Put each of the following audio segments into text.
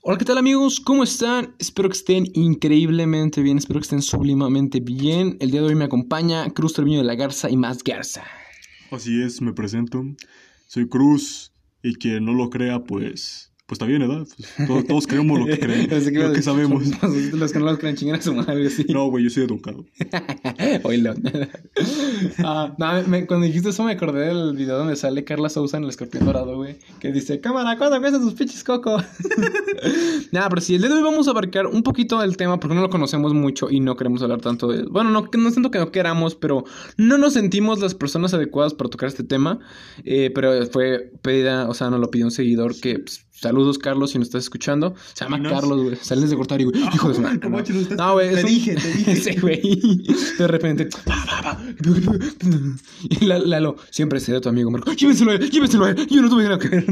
Hola, ¿qué tal amigos? ¿Cómo están? Espero que estén increíblemente bien, espero que estén sublimamente bien. El día de hoy me acompaña Cruz Treviño de la Garza y más Garza. Así es, me presento. Soy Cruz y quien no lo crea, pues... Pues está bien, ¿verdad? Pues, todos, todos creemos lo que creemos, lo que sabemos. Los que no los creen chingar a su madre, sí. No, güey, yo soy educado. Oílo. ah, no, me, cuando dijiste eso me acordé del video donde sale Carla Sousa en el escorpión dorado, güey. Que dice, cámara, ¿cuánto cuestan tus pinches coco? Nada, pero sí, el día de hoy vamos a abarcar un poquito del tema porque no lo conocemos mucho y no queremos hablar tanto de... Bueno, no, no es tanto que no queramos, pero no nos sentimos las personas adecuadas para tocar este tema. Eh, pero fue pedida, o sea, nos lo pidió un seguidor que... Pues, Saludos, Carlos, si nos estás escuchando. Se llama Carlos, güey. Sales de cortar y, güey. Hijo de su madre. No, güey. Te dije, te dije. Sí, güey. De repente. Y Lalo, siempre será tu amigo, Marco. Lléveselo a él. Yo no tuve nada que ver.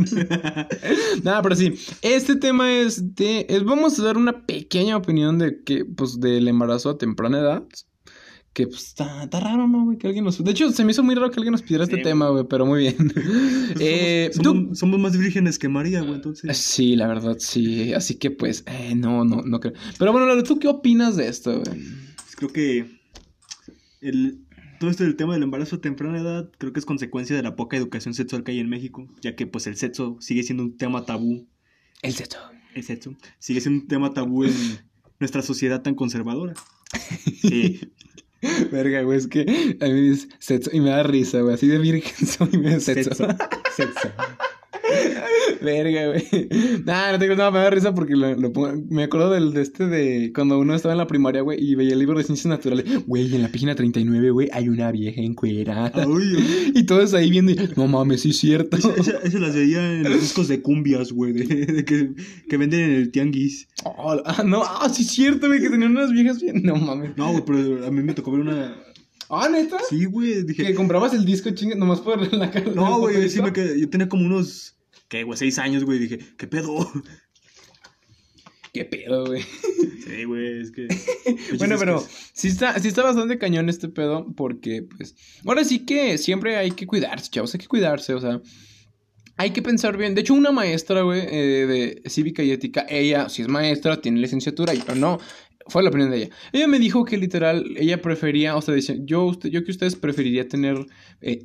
Nada, pero sí. Este tema es de. vamos a dar una pequeña opinión de que, pues, del embarazo a temprana edad. Que pues está, está raro, ¿no, güey? Que alguien nos... De hecho, se me hizo muy raro que alguien nos pidiera este tema, güey, pero muy bien. Pues eh, somos, somos, más vírgenes que María, güey, entonces. Sí, la verdad, sí. Así que pues, eh, no, no, no creo. Pero bueno, ¿tú qué opinas de esto, güey? Pues creo que el, todo esto del tema del embarazo a temprana edad creo que es consecuencia de la poca educación sexual que hay en México, ya que pues el sexo sigue siendo un tema tabú. El sexo. El sexo. Sigue siendo un tema tabú en nuestra sociedad tan conservadora. Sí. Verga, güey, es que a mí me dice sexo y me da risa, güey. Así de virgen soy y me da sexo. Sexo. Verga, güey. Nah, no tengo nada, me da risa porque lo. Me acuerdo del de este de cuando uno estaba en la primaria, güey, y veía el libro de ciencias naturales. Güey, en la página 39, güey, hay una vieja encuerada. Uy, Y todos ahí viendo, y, no mames, sí es cierto. Eso, las veía en los discos de cumbias, güey, de, que, que, venden en el tianguis. Oh, ah, no, ah, sí es cierto, güey, que tenían unas viejas bien. No mames. No, güey, pero a mí me tocó ver una. Ah, neta. Sí, güey. Dije. Que comprabas el disco chingue nomás por la cara. No, güey, sí me quedé. Yo tenía como unos ¿qué, güey? Seis años, güey. Dije, ¿qué pedo? ¿Qué pedo, güey? Sí, güey, es que. bueno, pero sí está, sí está bastante cañón este pedo, porque, pues. Ahora sí que siempre hay que cuidarse, chavos, hay que cuidarse, o sea. Hay que pensar bien. De hecho, una maestra, güey, eh, de cívica y ética, ella, si es maestra, tiene licenciatura, yo no fue la opinión de ella. Ella me dijo que literal, ella prefería, o sea, dice, yo, usted, yo que ustedes preferiría tener eh,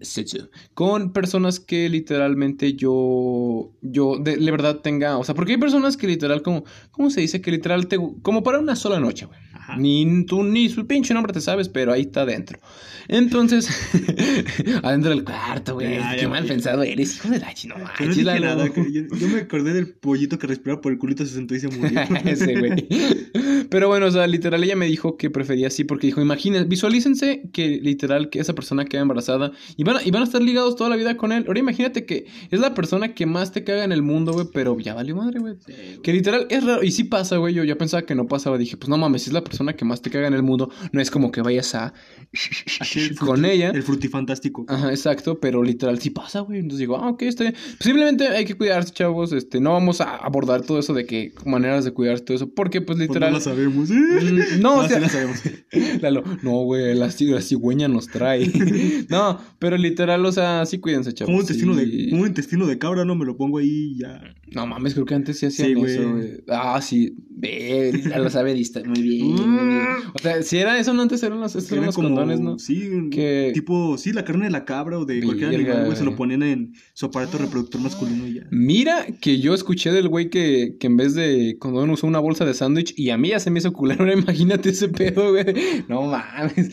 con personas que literalmente yo, yo de, verdad tenga, o sea, porque hay personas que literal, como, ¿cómo se dice? Que literal, te, como para una sola noche, güey. Ni tú ni su pinche nombre te sabes, pero ahí está adentro. Entonces, adentro del cuarto, güey. Qué mal pensado eres, hijo de la chino. yo, me acordé del pollito que respiraba por el culito, se sentó y se murió. Ese, güey. Pero bueno, o sea, literal, ella me dijo que prefería así, porque dijo, imagínense, visualícense que literal que esa persona queda embarazada y van, a, y van a estar ligados toda la vida con él. Ahora imagínate que es la persona que más te caga en el mundo, güey, pero ya valió madre, güey. que literal es raro. Y sí pasa, güey. Yo ya pensaba que no pasaba. Dije, pues no mames, es la persona que más te caga en el mundo. No es como que vayas a con ella. El frutifantástico. Ajá, exacto, pero literal sí pasa, güey. Entonces digo, ah, ok, está bien. Simplemente hay que cuidarse, chavos. Este, no vamos a abordar todo eso de que maneras de cuidarse, todo eso, porque pues, pues literal. no lo sabemos. Mm, no, o sea, no, sabemos. no, güey, la, cigüeña nos trae. no, pero literal, o sea, sí cuídense, chavos. Un intestino, de, un intestino de cabra, no me lo pongo ahí ya. No mames, creo que antes sí hacían eso, güey. Ah, sí. Ya lo sabe Muy bien, muy bien. O sea, si era eso, no antes eran los, eran los condones, ¿no? Sí, que... tipo, sí, la carne de la cabra o de cualquier animal, güey, se lo ponían en su aparato reproductor masculino y ya. Mira que yo escuché del güey que, que en vez de condón usó una bolsa de sándwich y a mí ya se me hizo culero, imagínate ese pedo, güey. No mames.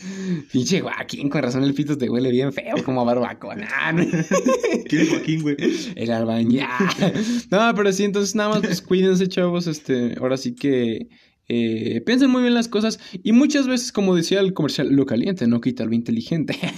Pinche Joaquín, con razón el pito te huele bien feo, como a barbacoa. ¿Quién es Joaquín, güey? El albañil. No, pero sí, entonces nada más, pues cuídense, chavos, este, ahora sí que que eh, piensen muy bien las cosas y muchas veces, como decía el comercial, lo caliente no quita lo inteligente.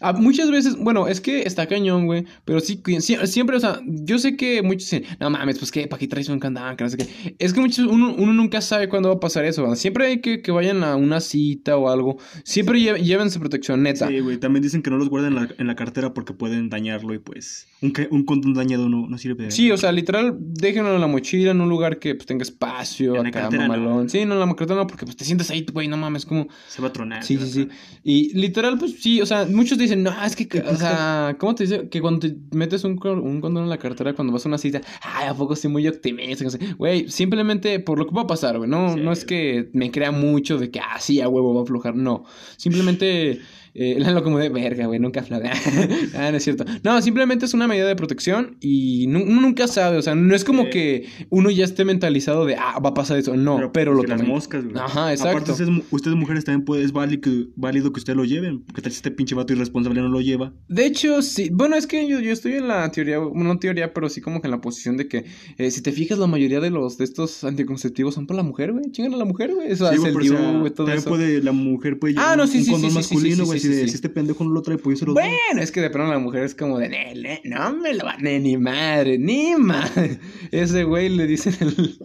Ah, muchas veces, bueno, es que está cañón, güey, pero sí, siempre, o sea, yo sé que muchos dicen, no mames, pues que, ¿para qué traes un candán? no sé qué. Es que muchos, uno, nunca sabe cuándo va a pasar eso, Siempre hay que, que vayan a una cita o algo, siempre llévense protección, neta. Sí, güey, también dicen que no los guarden en la, en la cartera porque pueden dañarlo y pues un, un condón dañado no, no sirve Sí, o sea, literal, déjenlo en la mochila, en un lugar que pues, tenga espacio carretera no. Sí, no, la carretera no, porque pues te sientes ahí, güey, no mames, como... Se va a tronar. Sí, sí, sí. Y literal, pues sí, o sea, muchos dicen, no, es que, o sea, ¿cómo te dice? Que cuando te metes un, un condón en la cartera, cuando vas a una cita, ay, ¿a poco estoy muy optimista? Güey, simplemente por lo que va a pasar, güey, no, Sí. no es que me crea mucho de que, ah, sí, a huevo va a aflojar, no. Simplemente, eh, lo como de verga, güey, nunca afloja. ah, no es cierto. No, simplemente es una medida de protección y nu- uno nunca sabe, o sea, no es como Sí. que uno ya esté mentalizado de, ah, va a pasar eso, no, pero, lo que las moscas, güey. Ajá, exacto. Aparte, ustedes, mujeres también puede, es válido que, válido que ustedes lo lleven. Porque tal si este pinche vato irresponsable no lo lleva. De hecho, sí. Bueno, es que yo, yo estoy en la teoría, no teoría, pero sí como que en la posición de que, eh, si te fijas, la mayoría de los de estos anticonceptivos son para la mujer, güey. Chingan a la mujer, güey. Eso Sí, hace güey, el o sea, DIU, güey, todo también eso. puede, la mujer puede Ah, llevar no, un- sí, un sí, condón sí, sí, sí, masculino, sí, güey, sí, así sí, de, si este pendejo no lo trae, pues yo se lo doy. Bueno, es que de pronto la mujer es como de, "Ne, ne, no me lo van, ni madre, ni madre. Ese güey le dicen el...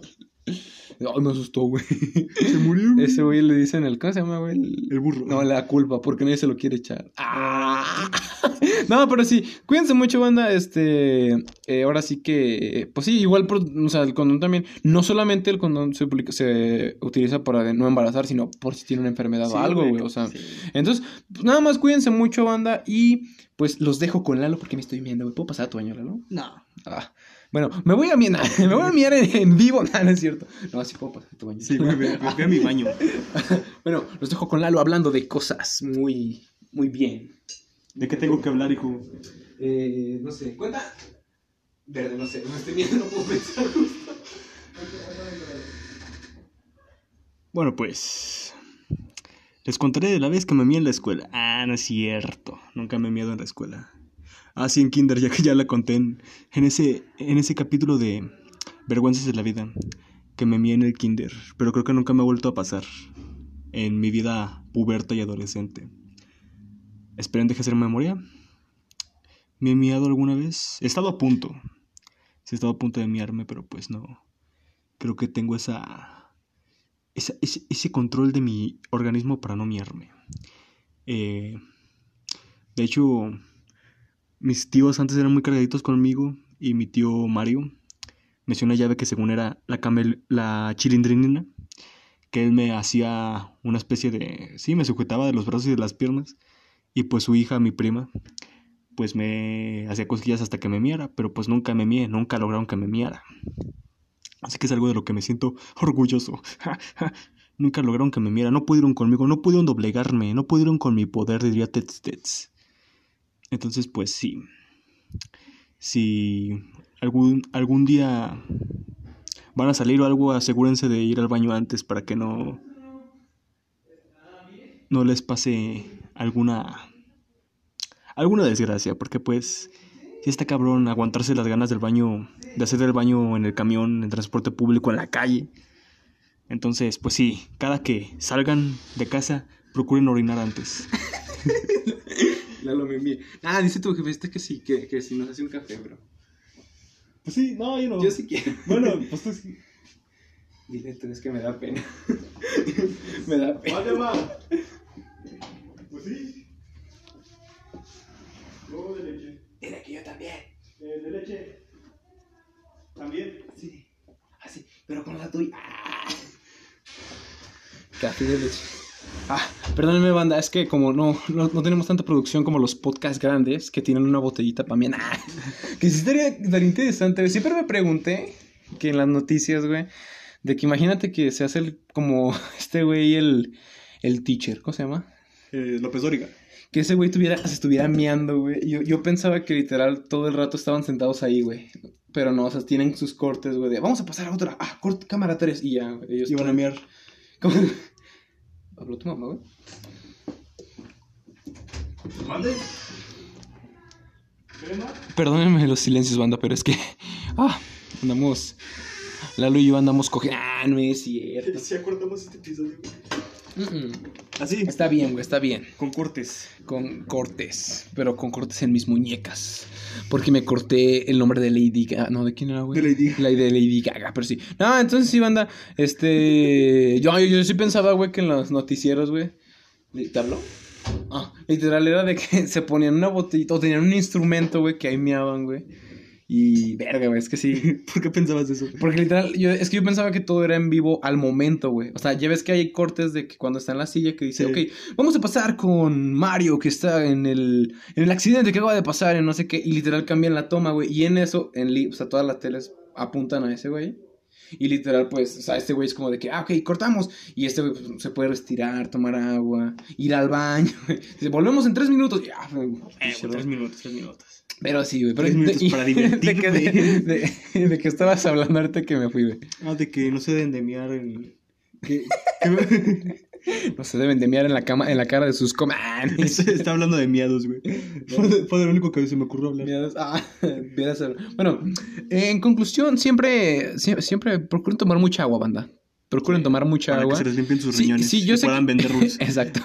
Ay, me asustó, güey. Se murió, güey. Ese güey le dicen el... ¿Cómo se llama, güey? El- El burro. No, la culpa, porque nadie se lo quiere echar. Ah. No, pero sí, cuídense mucho, banda. Este, eh, ahora sí que, pues sí, igual, por- o sea, el condón también, no solamente el condón se, publica- se utiliza para no embarazar, sino por si tiene una enfermedad Sí, o algo, güey. O sea, sí. entonces, pues, nada más cuídense mucho, banda. Y pues los dejo con Lalo porque me estoy viendo, güey. ¿Puedo pasar a tu baño, Lalo? No. Ah, bueno, me voy a mirar, me voy a mirar en, en vivo. No, no es cierto. No, sí puedo pasar a tu baño. Sí, güey, ve, ve a mi baño. Bueno, los dejo con Lalo hablando de cosas muy, muy bien. ¿De qué tengo que hablar, hijo? Eh, no sé, cuenta. Verde, no sé, no estoy viendo, no puedo pensar justo. Bueno, pues. Les contaré de la vez que me mié en la escuela. Ah, no es cierto. Nunca me he miado en la escuela. Ah, sí, en Kinder, ya que ya la conté en, ese, en ese capítulo de Vergüenzas de la Vida. Que me mié en el Kinder. Pero creo que nunca me ha vuelto a pasar. En mi vida puberta y adolescente. Esperen, deje hacer memoria. ¿Me he miado alguna vez? He estado a punto. Sí, he estado a punto de miarme, pero pues no. Creo que tengo esa esa- ese, ese control de mi organismo para no miarme. Eh, de hecho, mis tíos antes eran muy cargaditos conmigo y mi tío Mario me hacía una llave que según era la, camel, la chilindrinina, que él me hacía una especie de... Sí, me sujetaba de los brazos y de las piernas y pues su hija, mi prima, pues me hacía cosquillas hasta que me miara, pero pues nunca me mié, nunca lograron que me miara. Así que es algo de lo que me siento orgulloso. Nunca lograron que me miera, no pudieron conmigo, no pudieron doblegarme, no pudieron con mi poder, diría Tets Tets. Entonces, pues sí. Si algún, algún día van a salir o algo, asegúrense de ir al baño antes para que no. no les pase alguna. alguna desgracia, porque pues. Si está cabrón aguantarse las ganas del baño, de hacer el baño en el camión, en transporte público, en la calle. Entonces, pues sí, cada que salgan de casa, procuren orinar antes. Me mía. Ah, dice tu jefe este que sí, que, que si nos hace un café, bro. Pues sí, no, yo no. Yo sí quiero. Bueno, pues tú sí. Dile tú, es que me da pena. me da pena. Vale, va. Pues sí. Luego de leche. Dile que yo también. Eh, de leche. También. Sí. Así, pero con la tuya. Ah. Café de leche. Ah, perdónenme, banda, es que como no, no, no tenemos tanta producción como los podcasts grandes que tienen una botellita para mí. Ah, que sí estaría, estaría interesante. Siempre me pregunté que en las noticias, güey, de que imagínate que se hace el, como este güey, el, el teacher, ¿cómo se llama? Eh, López Dóriga. Que ese güey tuviera, se estuviera meando, güey. Yo, yo pensaba que literal todo el rato estaban sentados ahí, güey. Pero no, o sea, tienen sus cortes, güey, de vamos a pasar a otra. Ah, corte, cámara 3. Y ya, güey, ellos. Iban a miar. ¿Cómo? Habló tu mamá, güey. ¿Mande? Perdónenme los silencios, banda, pero es que. Ah, andamos. Lalo y yo andamos cogiendo. Ah, no es cierto. Si acortamos este episodio. Así. Está bien, güey, está bien. Con cortes. Con cortes. Pero con cortes en mis muñecas. Porque me corté el nombre de Lady Gaga. No, ¿de quién era, güey? De Lady Gaga. La de Lady Gaga, pero sí. No, entonces sí, banda. Este. Yo, yo, yo sí pensaba, güey, que en los noticieros, güey. ¿Te habló? Ah, literal era de que se ponían una botellita o tenían un instrumento, güey, que ahí meaban, güey. Y verga, güey, es que sí. ¿Por qué pensabas eso? Porque literal, yo, es que yo pensaba que todo era en vivo al momento, güey. O sea, ya ves que hay cortes de que cuando está en la silla que dice, Sí. ok, vamos a pasar con Mario que está en el, en el accidente que acaba de pasar, en no sé qué. Y literal cambian la toma, güey. Y en eso, en li- o sea, todas las teles apuntan a ese güey. Y literal, pues, o sea, este güey es como de que, ah, ok, cortamos. Y este güey pues, se puede retirar, tomar agua, ir al baño. Dice, volvemos en tres minutos. Y, ah, Eh, tres minutos, tres minutos. Pero sí, güey. Pero de, para de, que, divertirme. de, de- de que estabas hablando ahorita que me fui, güey. Ah, de que no se deben de miar en... que- que- No se deben de miar en la cama, en la cara de sus comanes. Está hablando de miados, güey. Fue, de- fue lo único que se me ocurrió hablar. Miados. Ah, el- Bueno, en conclusión, siempre, sie- siempre procuren tomar mucha agua, banda. Procuren tomar mucha Para agua. que se les limpien sus riñones. sí, yo y sé puedan que- vender rules. Exacto.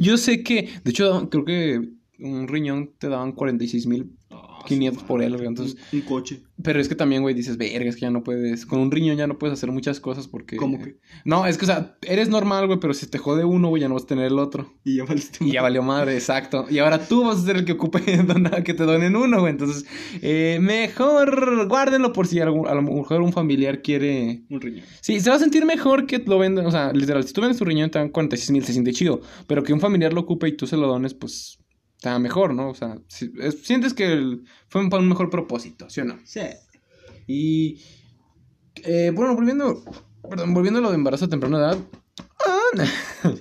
Yo sé que, de hecho, creo que un riñón te daban 46 mil Ah, 500 su por él, entonces- Un, un coche. Pero es que también, güey, dices, verga, es que ya no puedes. Con un riñón ya no puedes hacer muchas cosas porque. ¿Cómo que? No, es que, o sea, eres normal, güey, pero si te jode uno, güey, ya no vas a tener el otro. Y ya valiste. Y ya valió madre, exacto. Y ahora tú vas a ser el que ocupe que te donen uno, güey. Entonces, eh, mejor guárdenlo por si algún- a lo mejor un familiar quiere. Un riñón. Sí, se va a sentir mejor que lo vendan. O sea, literal, si tú vendes tu riñón te dan 46 mil, se siente chido. Pero que un familiar lo ocupe y tú se lo dones, pues está mejor, ¿no? O sea, si- es- sientes que el- fue para un mejor propósito, ¿sí o no? Sí. Y eh, bueno, volviendo, perdón, volviendo a lo de embarazo a temprana edad. ah,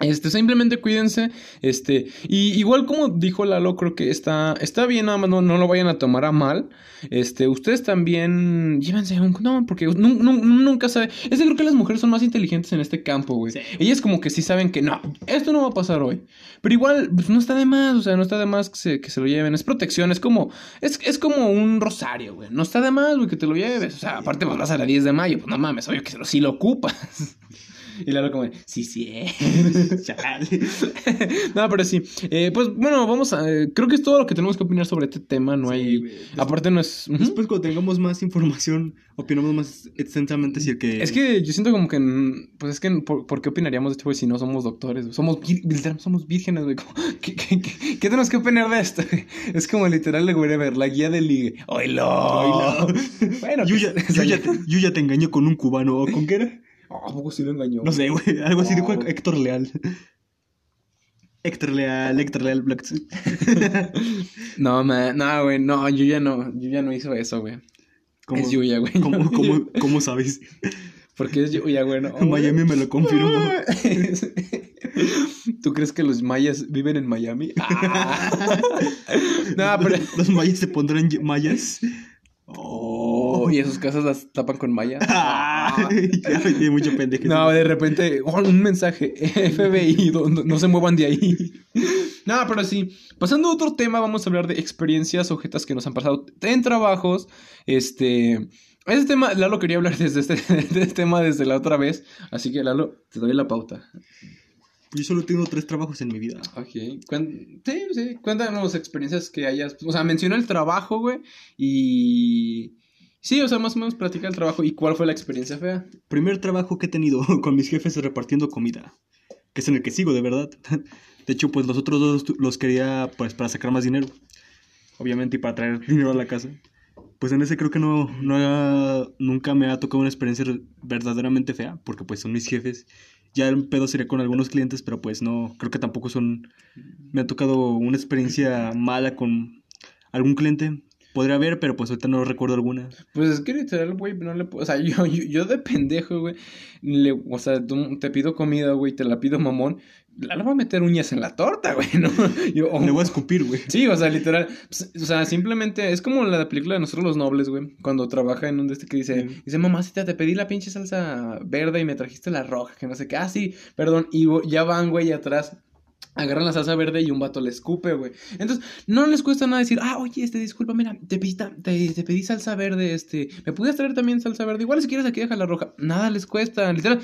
Este, simplemente cuídense, este, y igual como dijo Lalo, creo que está, está bien, nada más no, no lo vayan a tomar a mal, este, ustedes también, llévense un, no, porque nu- nu- nunca sabe, es que creo que las mujeres son más inteligentes en este campo, güey, Sí. ellas como que sí saben que no, esto no va a pasar hoy, pero igual, pues no está de más, o sea, no está de más que se, que se lo lleven, es protección, es como, es, es como un rosario, güey, no está de más, güey, que te lo lleves, o sea, aparte pues vas a la 10 de mayo, pues no mames, obvio que si lo, sí lo ocupas. Y Lalo como, sí, sí, eh. No, pero sí. Eh, pues bueno, vamos a. eh, creo que es todo lo que tenemos que opinar sobre este tema. No Sí, hay. Aparte, no es. Después, cuando tengamos más información, opinamos más extensamente si el que. Es que yo siento como que. Pues es que. ¿Por, por qué opinaríamos de esto, güey, si no somos doctores? Somos, literal, somos vírgenes, güey. ¿Qué, qué, qué, qué tenemos que opinar de esto? Es como literal, güey, a ver, la guía del ligue. ¡Oilo! Oilo. bueno, Yo ya, que- yo, ya te, yo ya te engañó con un cubano. ¿O con qué era? Ah, ¿a poco sí lo engañó? No sé, güey. Algo así dijo Oh. Héctor Leal. Héctor Leal, Héctor Leal Black. No, man, no, güey, no, yo ya no, yo ya no hizo eso, güey. ¿Cómo, Es Yuya, güey. ¿cómo, cómo, cómo sabes? Porque es Yuya, güey, no. Miami me lo confirmó. ¿Tú crees que los mayas viven en Miami? Ah. no, pero... Los mayas se pondrán mayas. Oh, y esas casas las tapan con malla. Ay, ya, hay mucho pendejo. No, de repente, oh, un mensaje, FBI, no, no se muevan de ahí. No, pero sí, pasando a otro tema, vamos a hablar de experiencias objetas que nos han pasado en trabajos. Este, ese tema, Lalo quería hablar desde este, de este tema desde la otra vez, así que Lalo, te doy la pauta. Yo solo tengo tres trabajos en mi vida. Ok, sí, sí, cuéntanos experiencias que hayas, o sea, menciona el trabajo, güey, y... Sí, o sea, más o menos platica el trabajo y cuál fue la experiencia fea. Primer trabajo que he tenido con mis jefes repartiendo comida. Que es en el que sigo, de verdad. De hecho, pues los otros dos los quería pues para sacar más dinero. Obviamente, y para traer dinero a la casa. Pues en ese creo que no, no ha- nunca me ha tocado una experiencia verdaderamente fea. Porque pues son mis jefes. Ya el pedo sería con algunos clientes, pero pues no, creo que tampoco son... Me ha tocado una experiencia mala con algún cliente. Podría haber, pero pues ahorita no recuerdo alguna. Pues es que literal, güey, no le puedo. O sea, yo, yo, yo de pendejo, güey. le- O sea, tú- te pido comida, güey, te la pido mamón. La le voy a meter uñas en la torta, güey, ¿no? Yo, Le voy a escupir, güey. Sí, o sea, literal. pues, O sea, simplemente es como la película de Nosotros los Nobles, güey. Cuando trabaja en un de este que dice, Sí. dice, mamacita, te pedí la pinche salsa verde y me trajiste la roja, que no sé qué. Ah, sí, perdón. Y ya van, güey, atrás. Agarran la salsa verde y un vato le escupe, güey. Entonces, no les cuesta nada decir, ah, oye, este, disculpa, mira, te pedí, te, te pedí salsa verde, este, ¿me pudieras traer también salsa verde? Igual si quieres aquí deja la roja. Nada les cuesta, literal.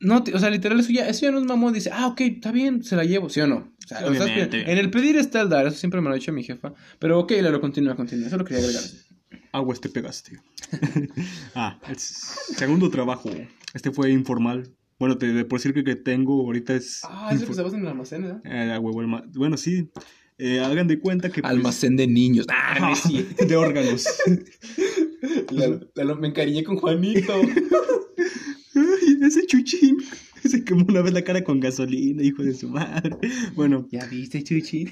No, o sea, literal, eso ya, eso ya no es mamón. Dice, ah, ok, está bien, se la llevo, ¿sí o no? O sea, en el pedir está el dar, eso siempre me lo ha dicho mi jefa. Pero ok, lo continúa, continúa, eso lo quería agregar. Aguas te pegaste. ah, el segundo trabajo. Este fue informal. Bueno, te, de por decir que, que tengo ahorita es. Ah, es lo que estabas en el almacén, ¿verdad? Eh, huevo ma- Bueno, sí. Eh, hagan de cuenta que... pues, Almacén de niños. Ah, cierto. de órganos. La- la- me encariñé con Juanito. Ay, ese chuchín se quemó una vez la cara con gasolina, hijo de su madre. Bueno, ¿Ya viste, Chuchi?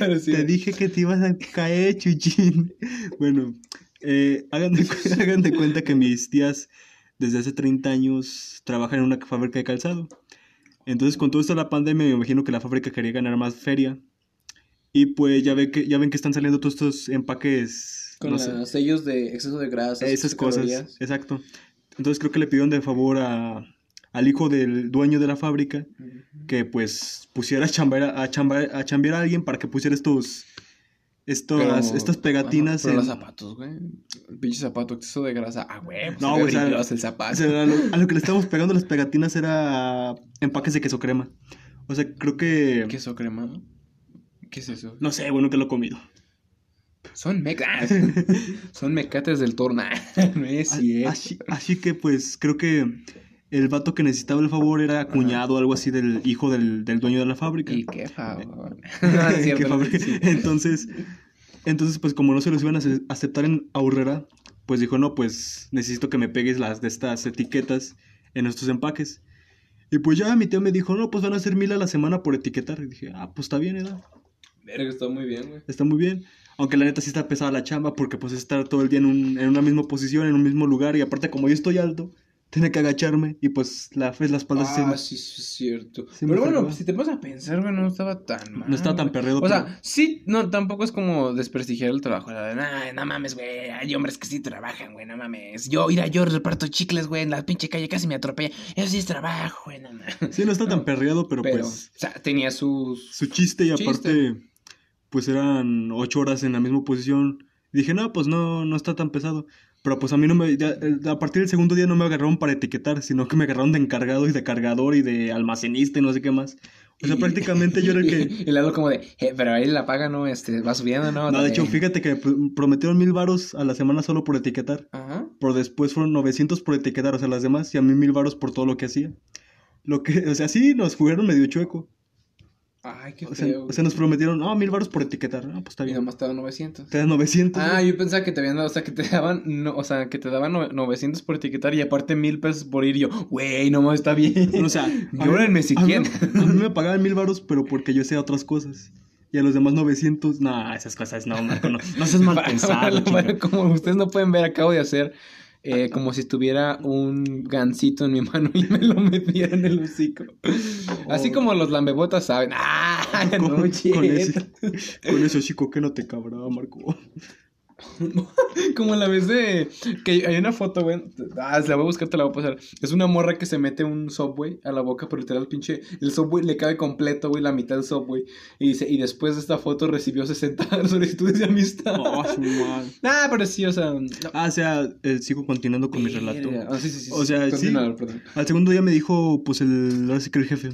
Ahora sí. te dije que te ibas a caer, chuchín. Bueno, eh, hagan, de, cu- hagan de cuenta que mis tías desde hace 30 años trabajan en una fábrica de calzado. Entonces, con todo esto de la pandemia, me imagino que la fábrica quería ganar más feria. Y pues ya, ve que, ya ven que están saliendo todos estos empaques. Con no sé, sellos de exceso de grasa. esas cosas, calorías. exacto. Entonces creo que le pidieron de favor a, al hijo del dueño de la fábrica que pues pusiera a chambear a, chambear, a chambear a alguien para que pusiera estos, estas, Pero- estas pegatinas. Ajá, pero en- los zapatos, güey. El pinche zapato, exceso de grasa. Ah, güey. Pues No, güey, o sea, el o zapato. sea, a, lo, a lo que le estábamos pegando las pegatinas era empaques de queso crema. O sea, creo que... ¿Queso crema? ¿Qué es eso? No sé, bueno, que lo he comido. Son mecas. Son mecates del torno. no es cierto. Así, así que pues creo que el vato que necesitaba el favor era cuñado o algo así del hijo del, del dueño de la fábrica. Y qué favor. no, es ¿Qué cierto. fábrica? sí. entonces, entonces, pues como no se los iban a ace- aceptar en Aurrera, pues dijo, no, pues necesito que me pegues las de estas etiquetas en estos empaques. Y pues ya mi tío me dijo, no, pues van a ser mil a la semana por etiquetar. Y dije, ah, pues está bien, ¿verdad? Verga, está muy bien, güey. Está muy bien. Aunque la neta sí está pesada la chamba porque pues es estar todo el día en, un- en una misma posición, en un mismo lugar. Y aparte como yo estoy alto, tengo que agacharme y pues la, la espalda se- Ah, sí, sí, es cierto. Me Pero bueno, pues, si te pones a pensar, güey, no estaba tan mal. no estaba tan perdido. O sea, sí, no, tampoco es como desprestigiar el trabajo. la de, "Nah, no mames, güey. Hay hombres que sí trabajan, güey, no mames. Yo, mira, yo reparto chicles, güey, en la pinche calle casi me atropella. Eso sí es trabajo, güey, no mames. sí, no está tan perreado, pero, Pero, pues o sea, tenía sus. su chiste y Chiste. aparte pues eran ocho horas en la misma posición. Dije, no, pues no, no está tan pesado. Pero pues a mí no me, ya, el- a partir del segundo día no me agarraron para etiquetar, sino que me agarraron de encargado y de cargador y de almacenista y no sé qué más. O sea, prácticamente yo era el que... Y luego como de, "Eh, pero ahí la paga, ¿no? Este, va subiendo, ¿no? No, de hecho, Eh, fíjate que pr- prometieron mil varos a la semana solo por etiquetar. Ajá. Pero después fueron 900 por etiquetar, o sea, las demás, y a mí mil varos por todo lo que hacía. Lo que, o sea, sí, nos jugaron medio chueco. Ay, qué O sea, feo. o sea nos prometieron, no, mil varos por etiquetar. No, pues está y bien. nomás te daban 900. Te dan 900. Ah, güey. yo pensaba que te habían dado, o sea, que te daban, no, o sea, que te daban no- 900 por etiquetar y aparte mil pesos por ir. Y yo, güey, no está bien. O sea, llórenme si quieren. A mí me pagaban mil varos, pero porque yo sé otras cosas. Y a los demás 900, nah, esas cosas no, Marco, no, no seas mal pensado, para- como ustedes no pueden ver, acabo de hacer eh, como si tuviera un gancito en mi mano y me lo metiera en el hocico. Así Oh. como los lambebotas saben. ¡Ah! Con, No, con ese, con eso, chico, que no te cabrá, Marco. Como la vez de. Que hay una foto, güey. Ah, la voy a buscar, te la voy a pasar. Es una morra que se mete un subway a la boca, pero literal, pinche. El subway le cabe completo, güey, la mitad del subway. Y dice, y después de esta foto recibió 60 solicitudes de amistad. Oh, su madre. Ah, pero sí, o sea. no. Ah, o sea, eh, sigo continuando con mi relato. Ah, sí, sí, sí. O sea, sí. Al segundo día me dijo, pues, el, ahora sí que el jefe,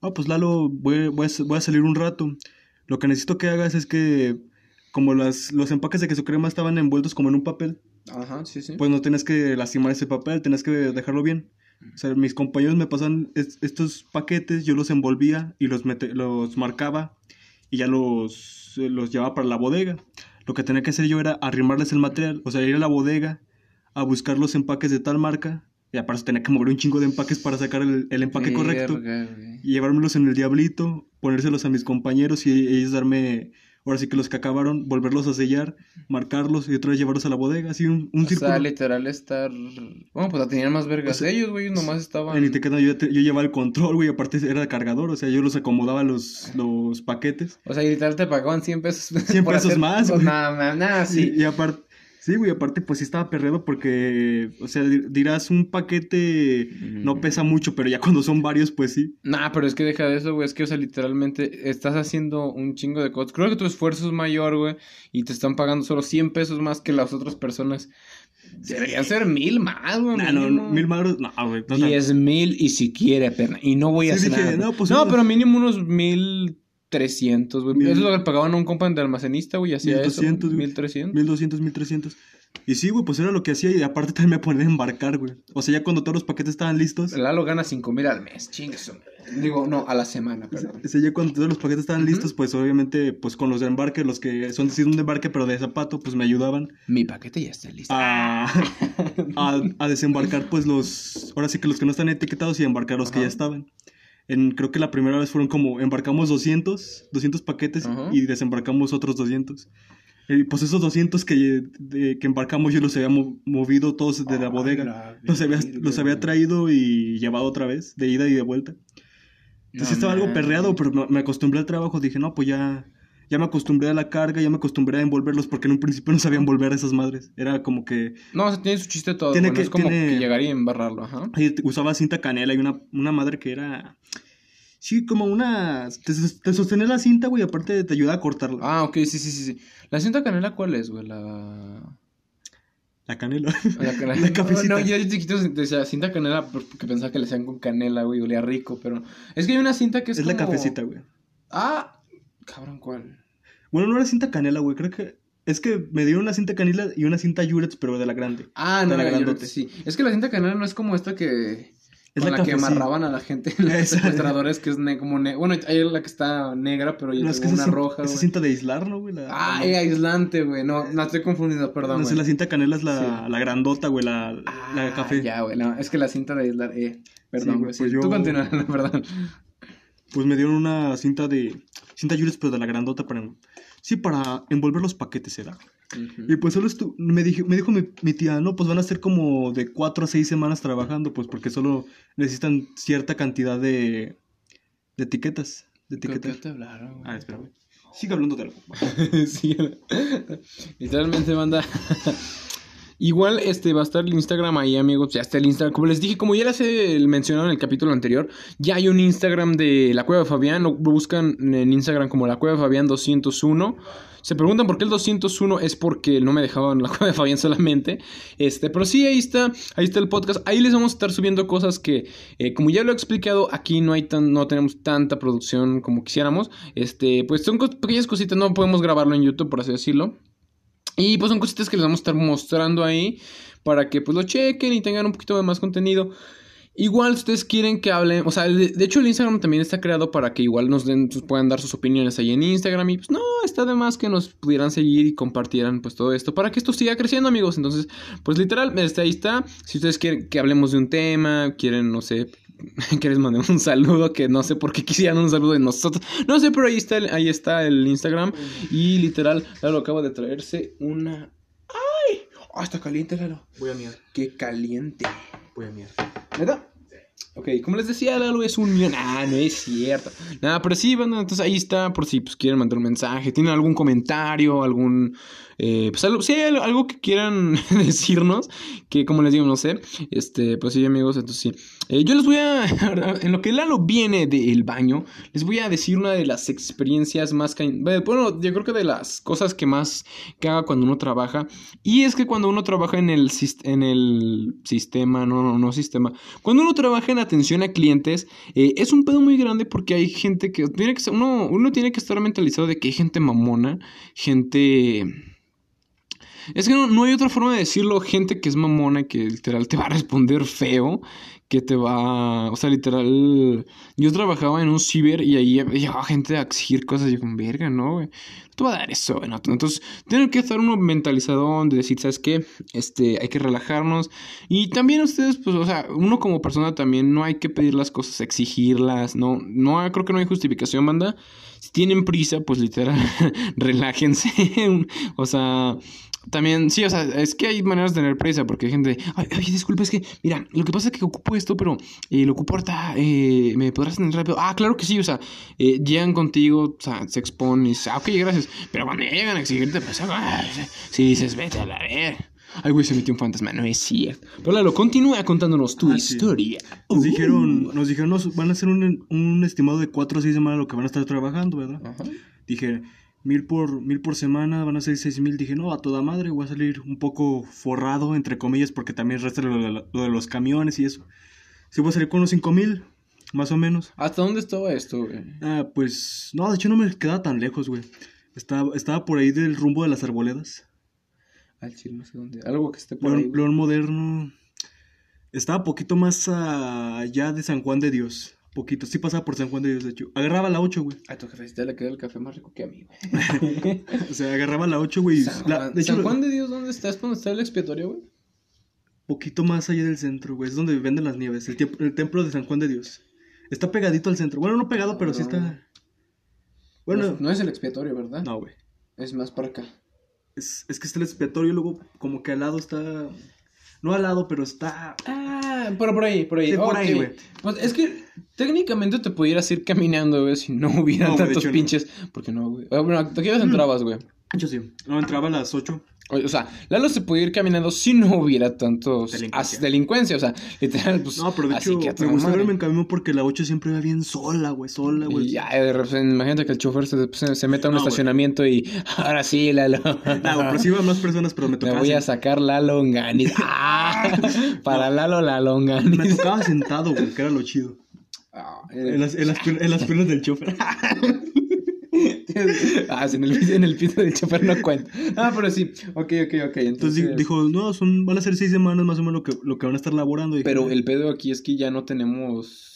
ah, pues, Lalo, voy, voy, a, voy a salir un rato. Lo que necesito que hagas es que, como las, los empaques de queso crema estaban envueltos como en un papel, Ajá, sí, sí. pues no tenías que lastimar ese papel, tenías que dejarlo bien. O sea, mis compañeros me pasan es- estos paquetes, yo los envolvía y los, mete- los marcaba y ya los, eh, los llevaba para la bodega. Lo que tenía que hacer yo era arrimarles el material, o sea, ir a la bodega a buscar los empaques de tal marca y aparte tenía que mover un chingo de empaques para sacar el, el empaque correcto Verga, y llevármelos en el diablito, ponérselos a mis compañeros y ellos darme, ahora sí que los que acabaron, volverlos a sellar, marcarlos y otra vez llevarlos a la bodega, así un, un O círculo. sea, literal estar. Bueno, pues la tenían más vergas O sea, ellos, güey. Nomás estaban. En etiqueta yo, yo llevaba el control, güey, aparte era cargador, o sea, yo los acomodaba los, los paquetes. O sea, y literal te pagaban 100 pesos. 100 por pesos hacer- más, Pues güey. nada, nada, sí. Y, aparte, sí, güey, aparte pues sí estaba perreado porque, o sea, di- dirás, un paquete no pesa mucho, pero ya cuando son varios, pues sí. Nah, pero es que deja de eso, güey. Es que, o sea, literalmente estás haciendo un chingo de cosas. Creo que tu esfuerzo es mayor, güey. Y te están pagando solo 100 pesos más que las otras personas. Deberían ser mil más, güey. Nah, no, mil magros, no, güey. no. Diez mil y si quiere, perna. Y no voy a Sí, hacer dije, nada. no, pues, no, pero mínimo unos mil trescientos, güey. Mil- Eso es lo que pagaban a un compa de almacenista, güey. Hacía eso. 1200, güey. Mil trescientos. 1200, 1300. Y sí, güey, pues era lo que hacía y aparte también me ponía a embarcar, güey. O sea, ya cuando todos los paquetes estaban listos. Lalo gana 5 mil al mes, chingues. Digo, no, a la semana, perdón. O sea, ya cuando todos los paquetes estaban listos, pues obviamente, pues con los de embarque, los que son decir un embarque pero de zapato, pues me ayudaban Mi paquete ya está listo. a, a, a desembarcar, pues los, ahora sí que los que no están etiquetados y embarcar los que ya estaban. En, creo que la primera vez fueron como, embarcamos 200, 200 paquetes y desembarcamos otros 200. Y pues esos 200 que, de- que embarcamos yo los había mo- movido todos de la bodega. Los había, los había traído y llevado otra vez, de ida y de vuelta. Entonces No estaba algo mames. perreado, pero me acostumbré al trabajo. Dije, no, pues ya, ya me acostumbré a la carga, ya me acostumbré a envolverlos, porque en un principio no sabía envolver a esas madres. Era como que No, o sea, tiene su chiste todo. Tiene bueno, que- es como tiene- que llegar y embarrarlo, ajá. usaba cinta canela y una, una madre que era. Sí, como una. Te, te sostenía la cinta, güey, aparte te ayudaba a cortarla. Ah, ok, sí, sí, sí, sí. ¿La cinta canela cuál es, güey? La... La canela. La, cafecita. No, yo de chiquito decía cinta canela porque pensaba que le hacían con canela, güey, olía rico, pero... Es que hay una cinta que es es la cafecita, güey. Ah, cabrón, ¿cuál? Bueno, no era cinta canela, güey. Creo que. Es que me dieron una cinta canela y una cinta Jurex, pero de la grande. Ah, De no, la la grandote. sí. Es que la cinta canela no es como esta que... Es con la la, que amarraban a la gente en los secuestradores, que es ne- como... ne- Bueno, hay la que está negra, pero yo No, es que una roja, esa güey. cinta de aislar, ¿no, güey? La- Ah, la- es aislante, güey. No, no estoy confundido, perdón, No sé, la cinta canela es la, Sí. la grandota, güey, la, la Ah, café. Ya, güey. no, es que la cinta de aislar... Eh, perdón, Sí, güey. pues sí, yo- Tú continúa, perdón. Pues me dieron una cinta de. Cinta Jurex, pero de la grandota para. Sí, para envolver los paquetes, era. Y pues solo estu me, dije, me dijo mi, mi tía, no, pues van a ser como de cuatro a seis semanas trabajando, pues porque solo necesitan cierta cantidad de, de etiquetas. De ¿Qué, etiquetas. qué te hablaron, güey? Ah, espérame. Sigue hablando de algo. sí. Literalmente, banda. Igual este va a estar el Instagram ahí, amigos. Ya está el Instagram. Como les dije, como ya les he mencionado en el capítulo anterior, ya hay un Instagram de la Cueva de Fabián. Lo buscan en Instagram como la Cueva de Fabián 201. Se preguntan por qué el 201 es porque no me dejaban la Cueva de Fabián solamente. Este, pero sí, ahí está. Ahí está el podcast. Ahí les vamos a estar subiendo cosas que, eh, como ya lo he explicado, aquí no hay tan, no tenemos tanta producción como quisiéramos. Este, pues son pequeñas cositas. No podemos grabarlo en YouTube, por así decirlo. Y pues son cositas que les vamos a estar mostrando ahí para que pues lo chequen y tengan un poquito de más contenido. Igual ustedes quieren que hablen, o sea, de, de hecho el Instagram también está creado para que igual nos den, pues, puedan dar sus opiniones ahí en Instagram y pues no, está de más que nos pudieran seguir y compartieran pues todo esto para que esto siga creciendo amigos. Entonces, pues literal, este, ahí está. Si ustedes quieren que hablemos de un tema, quieren, no sé, que les mandemos un saludo, que no sé por qué quisieran un saludo de nosotros. No sé, pero ahí está el, ahí está el Instagram. Y literal, Lalo acaba de traerse una. ¡Ay! ¡Ah, está caliente, Lalo! Voy a miar. ¡Qué caliente! Voy a miar. ¿Neta? Ok, como les decía, Lalo es un millón. Ah, no es cierto. Nada, pero sí, bueno, entonces ahí está por si pues, quieren mandar un mensaje, tienen algún comentario, algún. Eh, pues algo, al- algo que quieran decirnos, que como les digo, no sé. Este, pues sí, amigos, entonces sí. Eh, yo les voy a. En lo que Lalo viene del baño, les voy a decir una de las experiencias más. Bueno, yo creo que de las cosas que más caga cuando uno trabaja. Y es que cuando uno trabaja en el, en el sistema, no, no, no sistema. Cuando uno trabaja en atención a clientes, eh, es un pedo muy grande porque hay gente que. Tiene que uno, uno tiene que estar mentalizado de que hay gente mamona, gente. Es que no, no hay otra forma de decirlo. Gente que es mamona, que literal te va a responder feo. Que te va. O sea, literal. Yo trabajaba en un ciber y ahí llegaba gente a exigir cosas. Y yo, con verga, no, güey. No te va a dar eso, no". Entonces, tiene que estar uno mentalizado de decir, ¿sabes qué? Este, hay que relajarnos. Y también ustedes, pues, o sea, uno como persona también no hay que pedir las cosas, exigirlas. No, no, creo que no hay justificación, manda. Si tienen prisa, pues literal, relájense. o sea, también, sí, o sea, es que hay maneras de tener prisa, porque hay gente, ay, oye, disculpa, es que, mira, lo que pasa es que ocupo esto, pero eh, lo ocupo ahorita, eh, ¿me podrás tener rápido? Ah, claro que sí, o sea, eh, llegan contigo, o sea, se exponen y dices, ah, ok, gracias, pero cuando llegan a exigirte, pues, ah, si dices, vete a la ver. Ay, güey, se metió un fantasma, no es cierto. Pero Lalo, continúa contándonos tu Ah, sí. historia. Nos Uh. dijeron, nos dijeron, nos van a hacer un, un estimado de cuatro o seis semanas lo que van a estar trabajando, ¿verdad? Ajá. Dije, mil por, mil por semana, van a ser seis mil. Dije, no, a toda madre, voy a salir un poco forrado, entre comillas, porque también resta lo, lo de los camiones y eso. Sí, voy a salir con unos cinco mil, más o menos. ¿Hasta dónde estaba esto, güey? Ah, pues, no, de hecho no me quedaba tan lejos, güey. Estaba, estaba por ahí del rumbo de las arboledas. Al chile, no sé dónde. Algo que esté por ahí. León Moderno. Estaba poquito más allá de San Juan de Dios. Poquito. Sí pasaba por San Juan de Dios, de hecho. Agarraba la 8, güey. A tu jefecita le queda el café más rico que a mí, güey. O sea, agarraba la 8, güey. San, la- de hecho, San Juan de Dios, ¿dónde está? ¿Es donde está el expiatorio, güey? poquito más allá del centro, güey. Es donde venden las nieves. El, el templo de San Juan de Dios. Está pegadito al centro. Bueno, no pegado, pero sí está. No, Bueno, no es el expiatorio, ¿verdad? no, güey. Es más para acá. Es, es que está el expiatorio y luego como que al lado está... No al lado, pero está... Ah, por, por ahí, por ahí. Sí, por ahí, güey. Pues es que técnicamente te pudieras ir caminando, güey, si no hubiera No, tantos hecho, no. pinches. Porque no, güey. Ah, Bueno, ¿a qué horas entrabas, güey? Yo sí. No, entraba a las 8. O sea, Lalo se puede ir caminando si no hubiera tantos Delincuencia. O sea, literal, pues. No, pero de hecho me gusta verme en porque la 8 siempre va bien sola, güey. Sola, güey. Ya, de repente, imagínate que el chofer se, se, se meta a un No, estacionamiento y ahora sí, Lalo. No, pero sí iban más personas, pero me Me tocaba... voy a sacar la longaniza. ¡Ah! Para Lalo la Me longaniza. tocaba sentado, güey, que era lo chido. Ah, En las, en las, en las piernas del chofer. ah, en el, en el pito del chofer no cuenta. Ah, pero sí. Ok, ok, ok. Entonces Entonces, di- dijo, no, son, van a ser seis semanas más o menos lo que, lo que van a estar laborando. Dije, Pero el pedo aquí es que ya no tenemos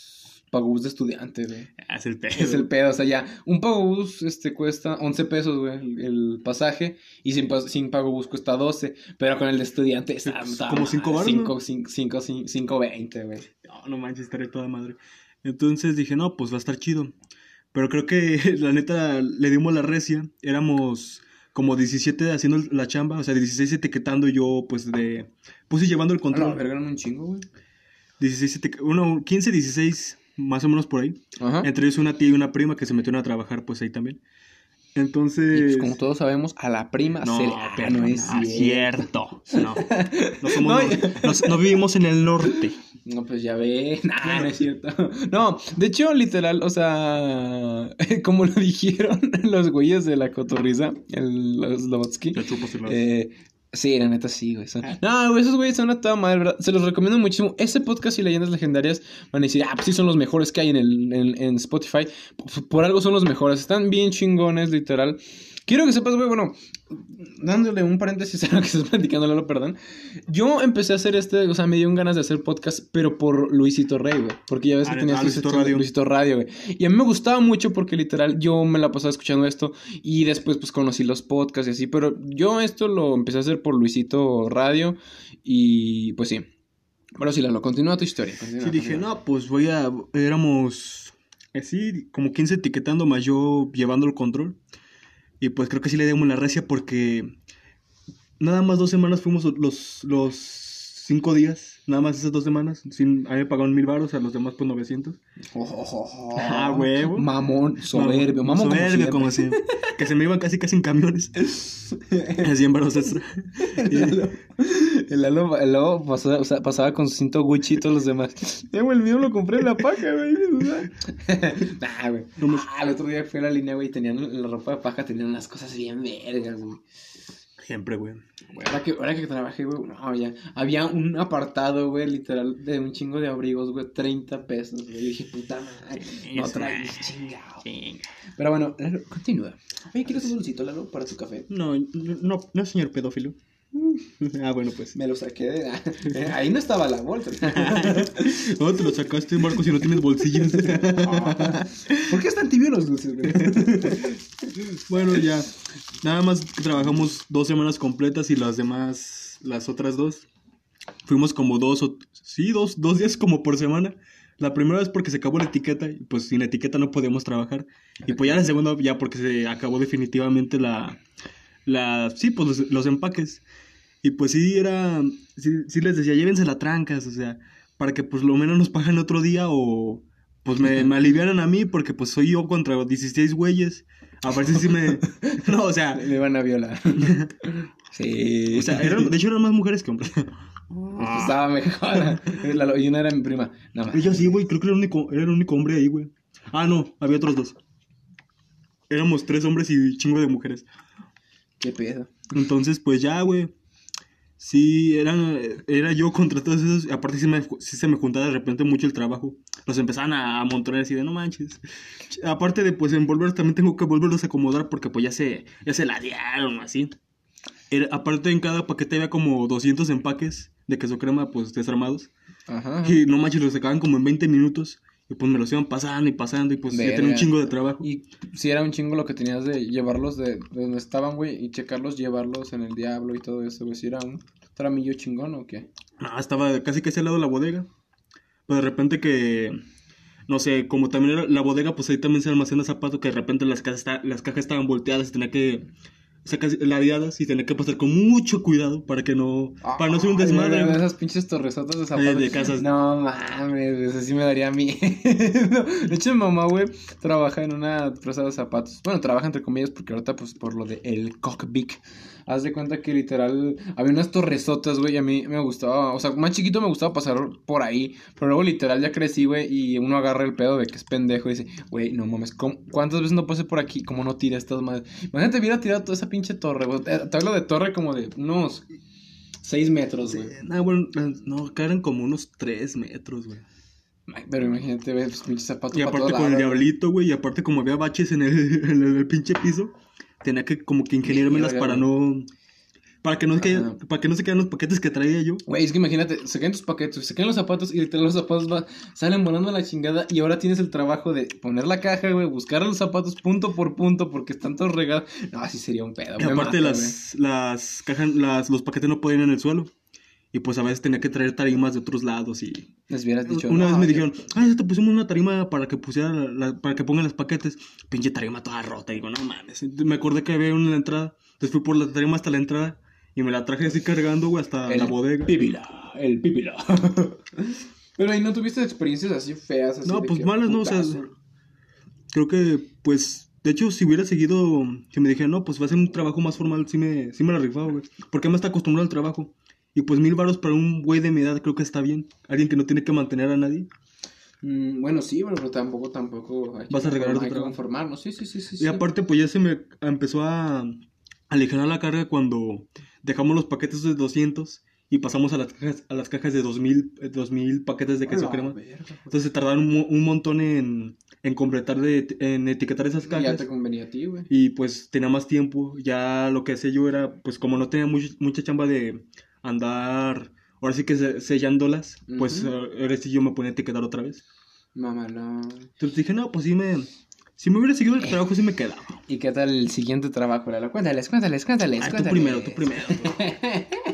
pagobús de estudiante, güey. Ah, es el pedo. Es el pedo, o sea, ya un pagobús este, cuesta 11 pesos, güey, el, el pasaje, y sin, sin pagobús cuesta 12, pero con el de estudiante está, Sí, está como cinco varos, 5, ¿no? 5, 5, 20, güey. No, no manches, estaré toda madre. Entonces dije, no, pues va a estar chido. Pero creo que la neta le dimos la recia. Éramos como 17 haciendo la chamba, o sea, 16 etiquetando y yo, pues de. Puse llevando el control. verga, eran un chingo, güey. 16, etiquet- uno, 15, 16, más o menos por ahí. Ajá. Entre ellos una tía y una prima que se metieron a trabajar, pues ahí también. Y Entonces. pues como todos sabemos, a la prima No, se le... Ah, pero no es cierto. No, no, somos No, nor- no- no vivimos en el norte. No, pues ya ve. Nah, no es cierto. No, de hecho, literal, o sea, como lo dijeron los güeyes de la cotorriza, el, lo- Eh, sí, la neta sí, güey. son- No, güey, esos güeyes son a toda madre, ¿verdad? Se los recomiendo muchísimo. Ese podcast y leyendas legendarias van a decir, ah, pues sí, son los mejores que hay en, el, en, en Spotify. Por, por algo son los mejores. Están bien chingones, literal. Quiero que sepas, güey, bueno, dándole un paréntesis a lo que estás platicando, Lalo, perdón. Yo empecé a hacer este, o sea, me dio ganas de hacer podcast, pero por Luisito Rey, güey. Porque ya ves que Ah, tenía ah, su Luisito Radio. Luisito Radio, güey. Y a mí me gustaba mucho porque literal yo me la pasaba escuchando esto y después pues conocí los podcasts y así, pero yo esto lo empecé a hacer por Luisito Radio y pues sí. Bueno, sí, Lalo, continúa tu historia. continúa, Sí, dije, continúa. no, pues voy a. Éramos así, como 15 etiquetando, más yo llevando el control. Y pues creo que sí le dimos la recia porque nada más dos semanas fuimos los, los cinco días. Nada más esas dos semanas. Sin, a mí me pagaron mil baros, a los demás pues 900. Ah, huevo. Mamón, soberbio, mamón. soberbio, como siempre. que se me iban casi casi en camiones. A 100 baros extra. El Lalo, el Lalo, pasaba, o sea, pasaba con su cinto Gucci y todos los demás. Eh, güey, el mío lo compré en la paja, güey. nah, güey. Ah, el otro día fui a la línea, güey, tenían la ropa de paja, tenían unas cosas bien vergas, güey. Siempre, güey. Ahora que, ahora que trabajé, güey, no, ya. Había un apartado, güey, literal, de un chingo de abrigos, güey, 30 pesos, güey. Yo dije, puta madre, no traes chingado. Pero bueno, Lalo, continúa. Oye, ¿quieres un dulcito, Lalo, para tu café? No, no, no, señor pedófilo. ah, bueno, pues. Me lo saqué de... eh, Ahí no estaba la bolsa. No, te lo sacaste, Marco, si no tienes bolsillos. ¿Por qué están tibios los dulces, güey? bueno, ya. Nada más que trabajamos dos semanas completas y las demás, las otras dos, fuimos como dos o... Sí, dos, dos días como por semana. La primera vez porque se acabó la etiqueta y pues sin etiqueta no podíamos trabajar. Y pues ya la segunda ya porque se acabó definitivamente la... la sí, pues los, los empaques. Y pues sí era... Sí, sí les decía, llévense la trancas, o sea, para que pues lo menos nos paguen otro día o... Pues me, me aliviaran a mí porque pues soy yo contra 16 güeyes. A ver si sí me... No, o sea... Me van a violar. Sí. O sea, eran- de hecho eran más mujeres que hombres. Pues estaba mejor. La- Y una era mi prima. Nada más. Ella sí, güey, creo que era el único, era el único hombre ahí, güey. Ah, no, había otros dos. Éramos tres hombres y chingo de mujeres. ¿Qué pedo? Entonces, pues ya, güey. Sí, eran, era yo contra todos esos. Aparte, sí, me, sí se me juntaba de repente mucho el trabajo. Los empezaban a amontonar así de no manches. Aparte de pues envolver, también tengo que volverlos a acomodar porque pues ya se, ya se ladearon así. Era- aparte en cada paquete había como 200 empaques de queso crema, pues desarmados. Ajá. Y no manches, los sacaban como en 20 minutos. Y pues me los iban pasando y pasando. Y pues ya tenía un Verga. chingo de trabajo. Y si era un chingo lo que tenías de llevarlos de, de donde estaban, güey, y checarlos, llevarlos en el diablo y todo eso, güey. Si era un tramillo chingón o qué. No, estaba casi casi al lado de la bodega. Pero de repente que. No sé, como también era la bodega, pues ahí también se almacena zapatos. Que de repente las cajas, esta- las cajas estaban volteadas y tenía que. O sea, casi ladeadas y tenía que pasar con mucho cuidado para que no. para no hacer un desmadre. de güey. esas pinches torresotas de zapatos. de casas. No mames, eso sí me daría a mí. de hecho, mi mamá, güey, trabaja en una empresa de zapatos. Bueno, trabaja entre comillas porque ahorita, pues, por lo de el cockpit. Haz de cuenta que literal había unas torresotas, güey, y a mí me gustaba, o sea, más chiquito me gustaba pasar por ahí, pero luego literal ya crecí, güey, y uno agarra el pedo de que es pendejo y dice, güey, no mames, ¿cómo- ¿cuántas veces no pasé por aquí? ¿Cómo no tiré estas madres? Imagínate, hubiera tirado toda esa pinche torre, güey. Te te hablo de torre como de unos 6 metros, güey. No, bueno, no, eran como unos 3 metros, güey. Pero imagínate, ves, los pinches zapatos Y pa' aparte con el güey. diablito, güey, y aparte como había baches en el, en el, pinche piso, tenía que como que ingeniármelas para güey. no... Para que no, se para que no se quedan los paquetes que traía yo. Güey, es que imagínate, se caen tus paquetes, se caen los zapatos y literal los zapatos va- salen volando a la chingada y ahora tienes el trabajo de poner la caja, güey, buscar los zapatos punto por punto porque están todos regados. No, así sería un pedo. Y me aparte mata, las, las cajas, las, los paquetes no podían en el suelo. Y pues a veces tenía que traer tarimas de otros lados y... Les hubieras dicho. una no, vez me dijeron, ay, te pusimos una tarima para que pusiera la- para que pongan los paquetes. Pinche tarima toda rota. Y digo, no mames. Me acordé que había una en la entrada. Entonces fui por la tarima hasta la entrada. Y me la traje así cargando, güey, hasta El la bodega. Pípila, el pípila. Pero ahí no tuviste experiencias así feas. Así No, pues malas, no, o sea, creo que, pues, de hecho, si hubiera seguido, si me dijeran, no, pues va a ser un trabajo más formal, sí me, sí me la rifaba, güey. Porque me está acostumbrado al trabajo. Y pues mil varos para un güey de mi edad creo que está bien. Alguien que no tiene que mantener a nadie. Mm, bueno, sí, pero, pero tampoco, tampoco. Hay que Vas a regalar hay que conformarnos. Sí, sí, sí, sí. Y sí. aparte, pues ya se me empezó a aligerar la carga cuando dejamos los paquetes de 200 y pasamos a las cajas, a las cajas de 2000, eh, 2000 paquetes de queso A la crema. verga, pues. Entonces se tardaron un, un montón en, en completar, de, en etiquetar esas Ya cajas. te convenía a ti, güey. Y pues tenía más tiempo. Ya lo que hacía yo era, pues como no tenía much- mucha chamba de andar, ahora sí que se- sellándolas, pues Ujú. eh, ahora sí yo me ponía a etiquetar otra vez. Mamalón. Entonces dije, no, pues sí me... Si me hubiera seguido el trabajo, sí me quedaba. ¿Y qué tal el siguiente trabajo, Lalo? Cuéntales, cuéntales, cuéntales, Ah, tú cuéntales. primero, tú primero.